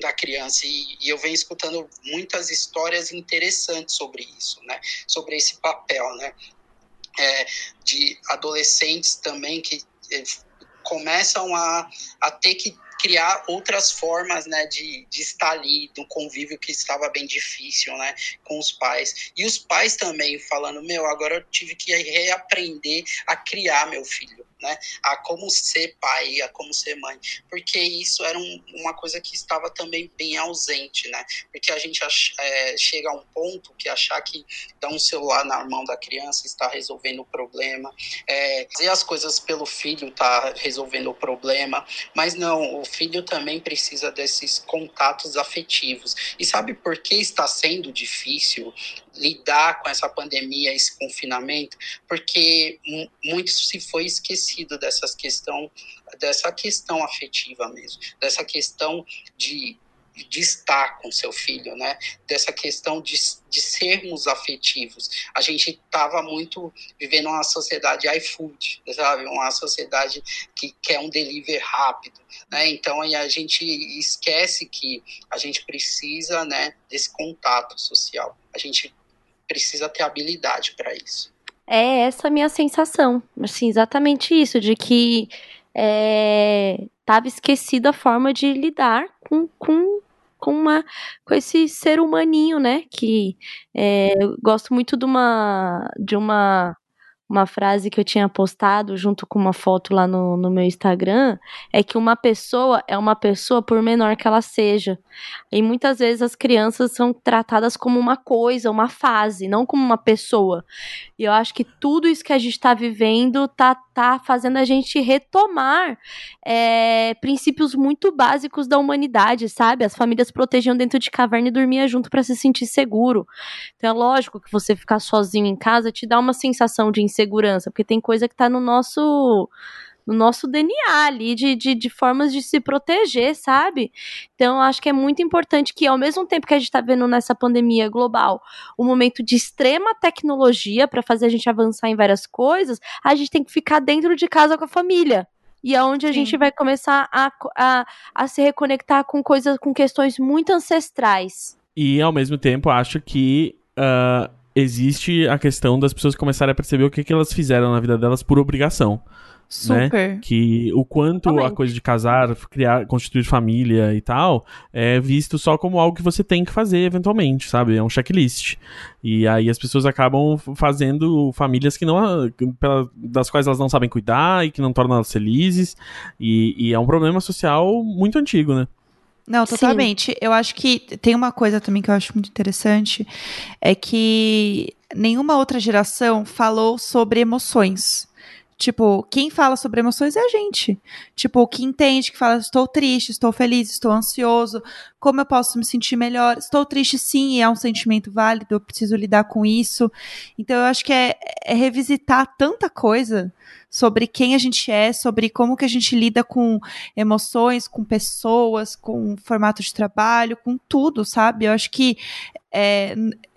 da criança e, e, eu venho escutando muitas histórias interessantes sobre isso, né? Sobre esse papel, né? É, de adolescentes também que começam a, a ter que criar outras formas, né, de, de estar ali, do convívio que estava bem difícil, né, com os pais. E os pais também falando, meu, agora eu tive que reaprender a criar meu filho né? A como ser pai, a como ser mãe, porque isso era um, uma coisa que estava também bem ausente, né? Porque a gente é, chega a um ponto que achar que dar um celular na mão da criança está resolvendo o problema, é, fazer as coisas pelo filho está resolvendo o problema, mas não, o filho também precisa desses contatos afetivos. E sabe por que está sendo difícil lidar com essa pandemia, esse confinamento, porque muito se foi esquecido dessas questão, dessa questão afetiva mesmo, dessa questão de de estar com seu filho, né? Dessa questão de, de sermos afetivos. A gente estava muito vivendo uma sociedade iFood, sabe? Uma sociedade que quer um delivery rápido, né? Então a gente esquece que a gente precisa, né, desse contato social. A gente precisa ter habilidade para isso. É essa a minha sensação, assim, exatamente isso, de que estava é, esquecida a forma de lidar com, com, com, uma, com esse ser humaninho, né? Que é, eu gosto muito de uma, de uma uma frase que eu tinha postado junto com uma foto lá no, no meu Instagram é que uma pessoa é uma pessoa por menor que ela seja. E muitas vezes as crianças são tratadas como uma coisa, uma fase, não como uma pessoa. E eu acho que tudo isso que a gente está vivendo tá, tá fazendo a gente retomar é, princípios muito básicos da humanidade, sabe? As famílias protegiam dentro de caverna e dormiam junto para se sentir seguro. Então é lógico que você ficar sozinho em casa te dá uma sensação de insegurança segurança, porque tem coisa que tá no nosso no nosso DNA ali de, de, de, formas de se proteger, sabe? Então, acho que é muito importante que, ao mesmo tempo que a gente está vendo nessa pandemia global um momento de extrema tecnologia para fazer a gente avançar em várias coisas, a gente tem que ficar dentro de casa com a família. E é onde a Sim. gente vai começar a, a, a se reconectar com coisas, com questões muito ancestrais. E, ao mesmo tempo, acho que uh, existe a questão das pessoas começarem a perceber o que, que elas fizeram na vida delas por obrigação. Né? Super. Né? Que o quanto a coisa de casar, criar, constituir família e tal, é visto só como algo que você tem que fazer eventualmente, sabe? É um checklist. E aí as pessoas acabam fazendo famílias que não. das quais elas não sabem cuidar e que não tornam elas felizes. E, e é um problema social muito antigo, né? Não, totalmente. Sim. Eu acho que tem uma coisa também que eu acho muito interessante, é que nenhuma outra geração falou sobre emoções. Tipo, quem fala sobre emoções é a gente. Tipo, que entende, que fala, estou triste, estou feliz, estou ansioso. como eu posso me sentir melhor. Estou triste, sim, é um sentimento válido, eu preciso lidar com isso. Então, eu acho que é, é revisitar tanta coisa sobre quem a gente é, sobre como que a gente lida com emoções, com pessoas, com formato de trabalho, com tudo, sabe? Eu acho que é,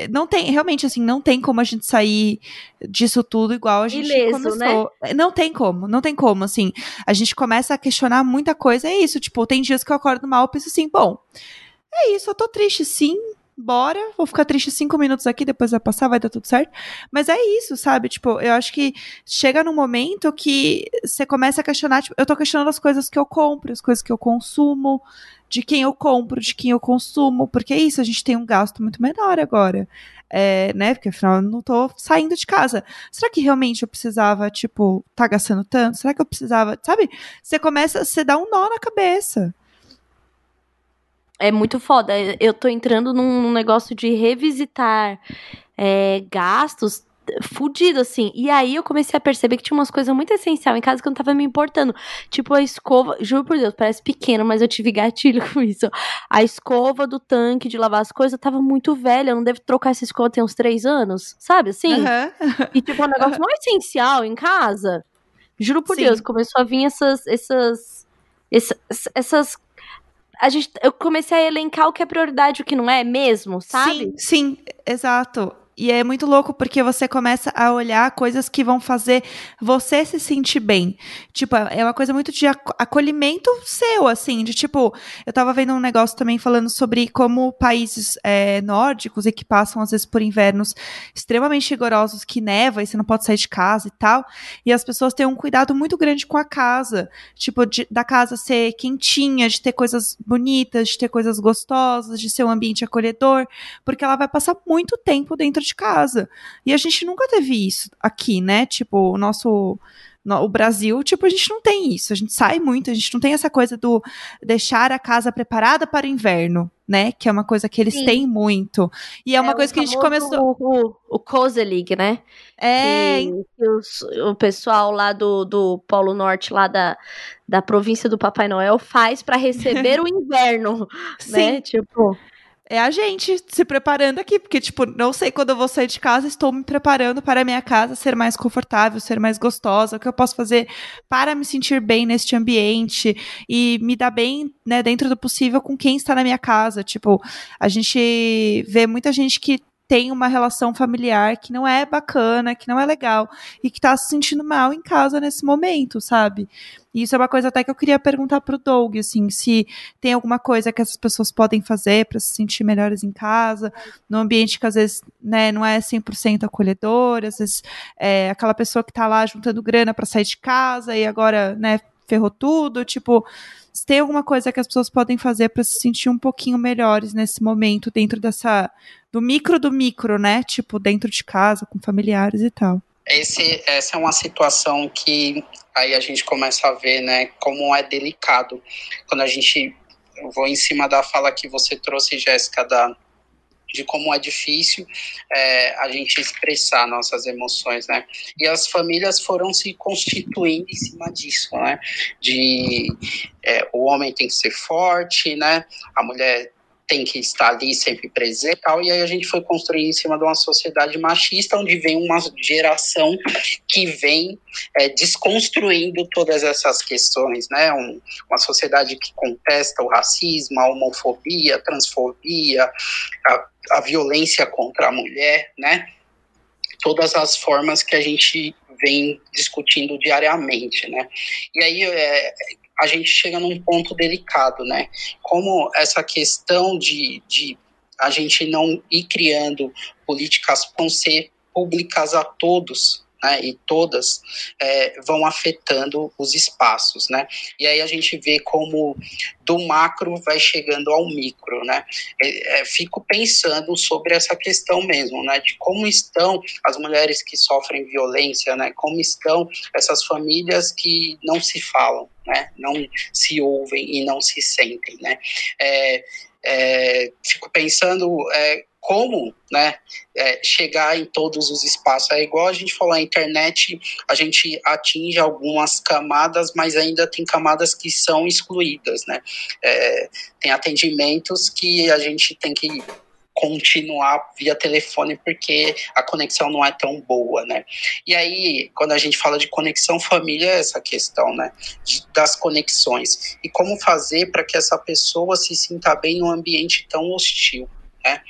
não tem, realmente, assim, não tem como a gente sair disso tudo igual a gente Ileso, começou. Né? É, não tem como, não tem como, assim. A gente começa a questionar muita coisa, é isso, tipo, tem dias que eu acordo mal e penso assim, bom, é isso, eu tô triste sim, bora, vou ficar triste cinco minutos aqui, depois vai passar, vai dar tudo certo. Mas é isso, sabe? Tipo, eu acho que chega num momento que você começa a questionar, tipo, eu tô questionando as coisas que eu compro, as coisas que eu consumo, de quem eu compro, de quem eu consumo, porque é isso, a gente tem um gasto muito menor agora. É, né? Porque afinal eu não tô saindo de casa. Será que realmente eu precisava, tipo, tá gastando tanto? Será que eu precisava, sabe? Você começa, você dá um nó na cabeça é muito foda. Eu tô entrando num negócio de revisitar é, gastos fudido, assim. E aí eu comecei a perceber que tinha umas coisas muito essenciais em casa que eu não tava me importando. Tipo a escova, juro por Deus, parece pequeno, mas eu tive gatilho <laughs> com isso. A escova do tanque de lavar as coisas tava muito velha, eu não devo trocar essa escova tem uns três anos, sabe assim? Uhum. E tipo, é um negócio uhum. mais essencial em casa. Juro por Sim. Deus, começou a vir essas, essas, essas, essas a gente, eu comecei a elencar o que é prioridade e o que não é mesmo, sabe? Sim, sim, exato. E é muito louco porque você começa a olhar coisas que vão fazer você se sentir bem. Tipo, é uma coisa muito de acolhimento seu, assim, de tipo, eu tava vendo um negócio também falando sobre como países é, nórdicos e que passam, às vezes, por invernos extremamente rigorosos, que neva e você não pode sair de casa e tal, e as pessoas têm um cuidado muito grande com a casa. Tipo, de, da casa ser quentinha, de ter coisas bonitas, de ter coisas gostosas, de ser um ambiente acolhedor, porque ela vai passar muito tempo dentro de de casa. E a gente nunca teve isso aqui, né? Tipo, o nosso no, o Brasil, tipo, a gente não tem isso. A gente sai muito, a gente não tem essa coisa do deixar a casa preparada para o inverno, né? Que é uma coisa que eles Sim. têm muito. E é, é uma coisa que a gente começou. O, o, Cozy League, né? É. Que, que os, o pessoal lá do, do Polo Norte, lá da, da província do Papai Noel, faz para receber <laughs> o inverno. Sim. Né? Tipo é a gente se preparando aqui, porque, tipo, não sei quando eu vou sair de casa, estou me preparando para a minha casa ser mais confortável, ser mais gostosa, o que eu posso fazer para me sentir bem neste ambiente e me dar bem, né, dentro do possível com quem está na minha casa. Tipo, a gente vê muita gente que tem uma relação familiar que não é bacana, que não é legal e que tá se sentindo mal em casa nesse momento, sabe? E isso é uma coisa até que eu queria perguntar pro Doug, assim, se tem alguma coisa que essas pessoas podem fazer para se sentir melhores em casa, num ambiente que às vezes, né, não é 100% acolhedor, às vezes é aquela pessoa que tá lá juntando grana para sair de casa e agora, né, ferrou tudo, tipo, se tem alguma coisa que as pessoas podem fazer para se sentir um pouquinho melhores nesse momento, dentro dessa. do micro do micro, né? Tipo, dentro de casa, com familiares e tal. Esse, essa é uma situação que aí a gente começa a ver, né, como é delicado. Quando a gente. Vou em cima da fala que você trouxe, Jéssica, da, de como é difícil é, a gente expressar nossas emoções, né? E as famílias foram se constituindo em cima disso, né? De é, o homem tem que ser forte, né? A mulher tem que estar ali sempre presente e tal. E aí a gente foi construir em cima de uma sociedade machista, onde vem uma geração que vem é, desconstruindo todas essas questões, né? Um, uma sociedade que contesta o racismo, a homofobia, a transfobia, a, a violência contra a mulher, né? Todas as formas que a gente vem discutindo diariamente, né? E aí é, a gente chega num ponto delicado, né? Como essa questão de, de a gente não ir criando políticas vão ser públicas a todos, né, e todas é, vão afetando os espaços, né? E aí a gente vê como do macro vai chegando ao micro, né? É, é, fico pensando sobre essa questão mesmo, né? De como estão as mulheres que sofrem violência, né? Como estão essas famílias que não se falam, né? Não se ouvem e não se sentem, né? É, é fico pensando é, como né, é, chegar em todos os espaços. É igual a gente falou, a internet, a gente atinge algumas camadas, mas ainda tem camadas que são excluídas. Né? É, tem atendimentos que a gente tem que continuar via telefone porque a conexão não é tão boa, né? E aí, quando a gente fala de conexão família, é essa questão, né? Das conexões. E como fazer para que essa pessoa se sinta bem num ambiente tão hostil, né?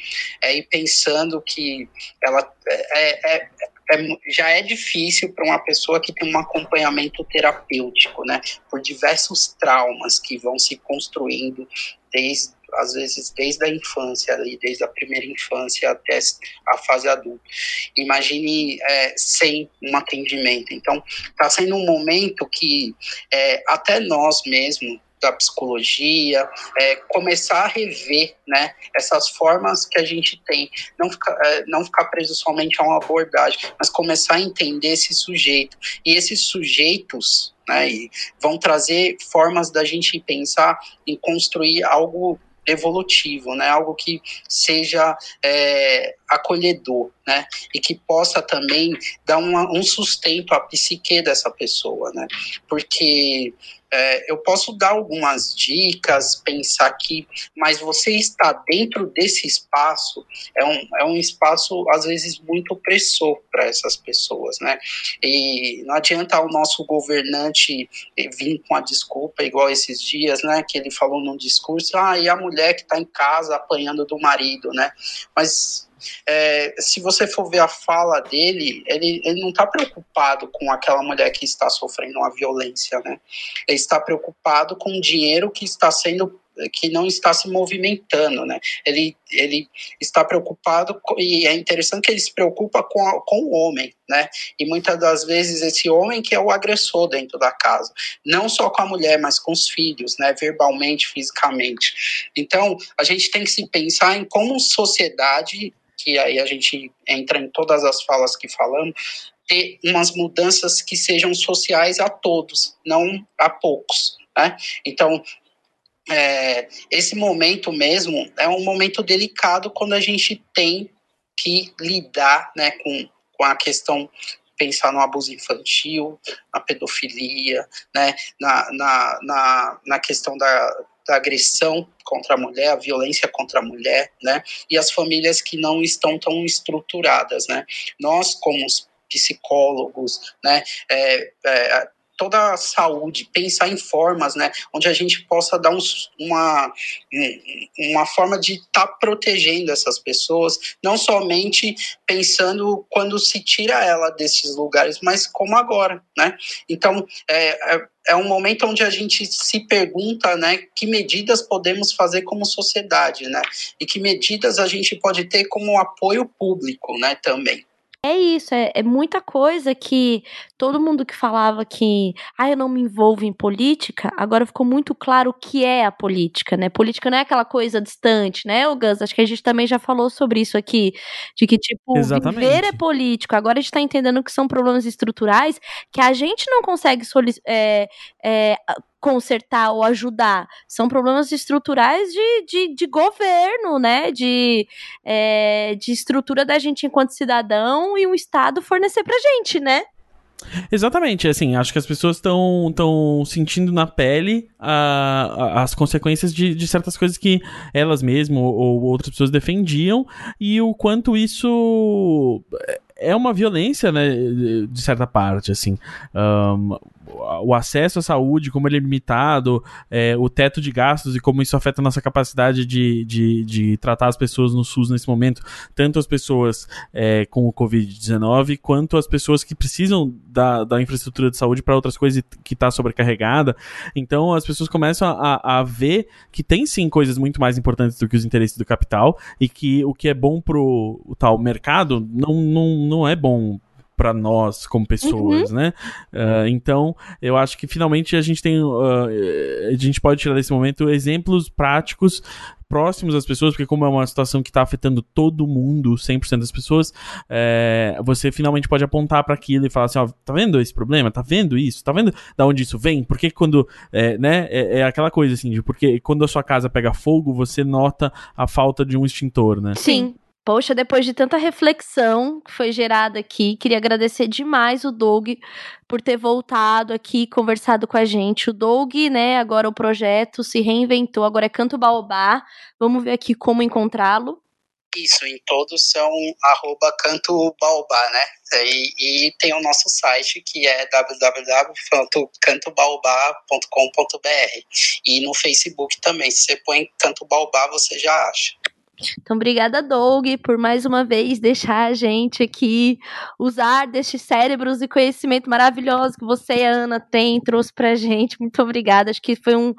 É, e pensando que ela é, é, é já é difícil para uma pessoa que tem um acompanhamento terapêutico, né? Por diversos traumas que vão se construindo desde às vezes desde a infância, desde a primeira infância até a fase adulta. Imagine é, sem um atendimento. Então, está sendo um momento que é, até nós mesmos da psicologia, é, começar a rever né, essas formas que a gente tem, não ficar, é, não ficar preso somente a uma abordagem, mas começar a entender esse sujeito. E esses sujeitos né, vão trazer formas da gente pensar em construir algo evolutivo, né? Algo que seja é, acolhedor, né? E que possa também dar uma, um sustento à psique dessa pessoa, né? Porque é, eu posso dar algumas dicas, pensar aqui, mas você está dentro desse espaço, é um, é um espaço, às vezes, muito opressor para essas pessoas, né? E não adianta o nosso governante vir com a desculpa, igual esses dias, né? Que ele falou num discurso, ah, e a mulher que está em casa apanhando do marido, né? Mas é, se você for ver a fala dele, ele, ele não está preocupado com aquela mulher que está sofrendo uma violência, né? Ele está preocupado com o dinheiro que está sendo que não está se movimentando, né? Ele, ele está preocupado e é interessante que ele se preocupa com, a, com o homem, né? E muitas das vezes esse homem que é o agressor dentro da casa, não só com a mulher, mas com os filhos, né? Verbalmente, fisicamente. Então a gente tem que se pensar em como sociedade que aí a gente entra em todas as falas que falamos, ter umas mudanças que sejam sociais a todos, não a poucos. Né? Então, é, esse momento mesmo é um momento delicado quando a gente tem que lidar né, com, com a questão pensar no abuso infantil, na pedofilia, né, na, na, na, na questão da, da agressão contra a mulher, a violência contra a mulher, né? E as famílias que não estão tão estruturadas, né? Nós, como psicólogos, né? É, é, toda a saúde, pensar em formas, né, onde a gente possa dar um, uma, uma forma de estar tá protegendo essas pessoas, não somente pensando quando se tira ela desses lugares, mas como agora, né? Então, é, é, é um momento onde a gente se pergunta, né, que medidas podemos fazer como sociedade, né? E que medidas a gente pode ter como apoio público, né, também. É isso, é, é, muita coisa que todo mundo que falava que ah, eu não me envolvo em política, agora ficou muito claro o que é a política, né? Política não é aquela coisa distante, né, o Gus? Acho que a gente também já falou sobre isso aqui, de que, tipo, Exatamente. viver é político. Agora a gente tá entendendo que são problemas estruturais que a gente não consegue é, é, consertar ou ajudar. São problemas estruturais de, de, de governo, né? De, é, de estrutura da gente enquanto cidadão e o Estado fornecer pra gente, né? Exatamente, assim, acho que as pessoas estão sentindo na pele a, as consequências de, de certas coisas que elas mesmas ou, ou outras pessoas defendiam e o quanto isso é uma violência, né, de certa parte, assim. Um, o acesso à saúde, como ele é limitado, é, o teto de gastos e como isso afeta a nossa capacidade de, de, de tratar as pessoas no SUS nesse momento, tanto as pessoas é, com o Covid-19, quanto as pessoas que precisam da, da infraestrutura de saúde para outras coisas que está sobrecarregada. Então as pessoas começam a, a ver que tem sim coisas muito mais importantes do que os interesses do capital e que o que é bom pro o tal mercado não, não, não é bom para nós como pessoas, uhum. né? Uh, então, eu acho que finalmente a gente tem, uh, a gente pode tirar desse momento exemplos práticos próximos às pessoas, porque como é uma situação que está afetando todo mundo, 100% das pessoas, é, você finalmente pode apontar para aquilo e falar assim, ó, tá vendo esse problema? Tá vendo isso? Tá vendo da onde isso vem? Porque quando, é, né, é, é, aquela coisa assim, de porque quando a sua casa pega fogo, você nota a falta de um extintor, né? Sim. Poxa, depois de tanta reflexão que foi gerada aqui, queria agradecer demais o Doug por ter voltado aqui, conversado com a gente. O Doug, né, agora o projeto se reinventou, agora é Canto Baobá. Vamos ver aqui como encontrá-lo. Isso, em todos são arroba canto baobá, né? E, e, tem o nosso site que é www.cantobaobá.com.br e no Facebook também, se você põe Canto Baobá você já acha. Então, obrigada, Doug, por mais uma vez deixar a gente aqui usar destes cérebros e conhecimento maravilhoso que você e a Ana têm, trouxe pra gente. Muito obrigada. Acho que foi um,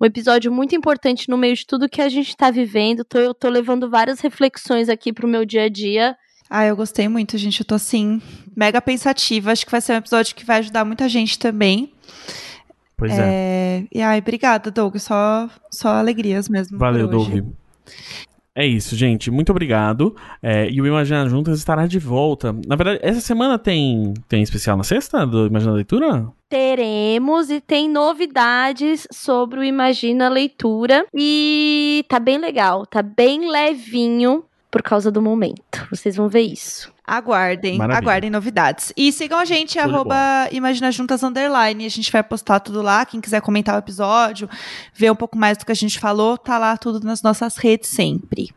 um episódio muito importante no meio de tudo que a gente está vivendo. Tô, eu tô levando várias reflexões aqui pro meu dia a dia. Ah, eu gostei muito, gente. Eu tô assim, mega pensativa. Acho que vai ser um episódio que vai ajudar muita gente também. Pois é. é. E ai, obrigada, Doug. Só, só alegrias mesmo. Valeu, Doug. É isso, gente. Muito obrigado. É, e o Imagina Juntas estará de volta. Na verdade, essa semana tem, tem especial na sexta do Imagina Leitura? Teremos e tem novidades sobre o Imagina Leitura. E tá bem legal, tá bem levinho por causa do momento. Vocês vão ver isso. Aguardem, Maravilha. aguardem novidades. E sigam a gente, arroba Imagina Juntas Underline. A gente vai postar tudo lá. Quem quiser comentar o episódio, ver um pouco mais do que a gente falou, tá lá tudo nas nossas redes sempre.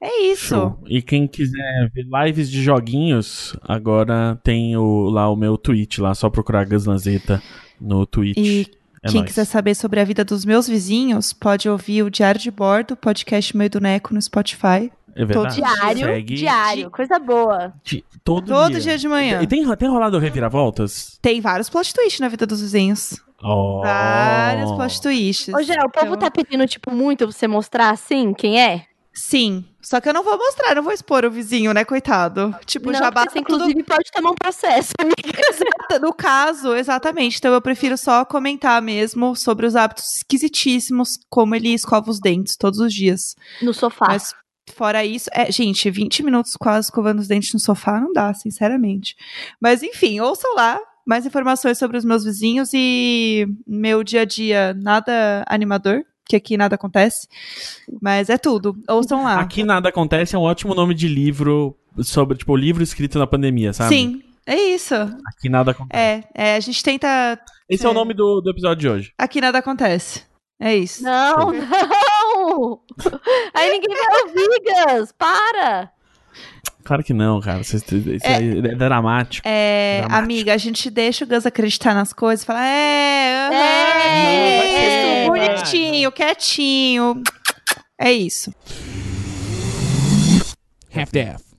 É isso. Show. E quem quiser ver lives de joguinhos, agora tem o, lá o meu tweet, lá, só procurar Gaslanzeta no Twitch. E é quem nóis. quiser saber sobre a vida dos meus vizinhos, pode ouvir o Diário de Bordo, podcast Meio do Neco no Spotify. É verdade. Diário, Segue. diário, coisa boa. Di todo, todo dia. dia. de manhã. E tem, tem rolado reviravoltas? Tem vários plot twists na vida dos vizinhos. Oh. Vários plot twists. Ô, Gé, o povo então... tá pedindo, tipo, muito você mostrar assim quem é? Sim. Só que eu não vou mostrar, não vou expor o vizinho, né, coitado? Tipo, não, já basta. Você, inclusive, pode tomar um processo, amiga. <laughs> no caso, exatamente. Então eu prefiro só comentar mesmo sobre os hábitos esquisitíssimos, como ele escova os dentes todos os dias. No sofá. Mas Fora isso, é, gente, 20 minutos quase escovando os dentes no sofá não dá, sinceramente. Mas enfim, ouçam lá mais informações sobre os meus vizinhos e meu dia a dia nada animador, que aqui nada acontece. Mas é tudo. Ouçam lá. Aqui nada acontece é um ótimo nome de livro sobre, tipo, livro escrito na pandemia, sabe? Sim. É isso. Aqui nada acontece. É, é a gente tenta. Esse é, é o nome do, do episódio de hoje. Aqui nada acontece. É isso. Não, não! <laughs> Aí ninguém vai ouvir, Gus! Para! Claro que não, cara. Isso, é, é, é dramático. É, dramático. amiga, a gente deixa o Gus acreditar nas coisas e fala, é, uh -huh, é, é, bonitinho, vai. quietinho. É isso. Half-Death.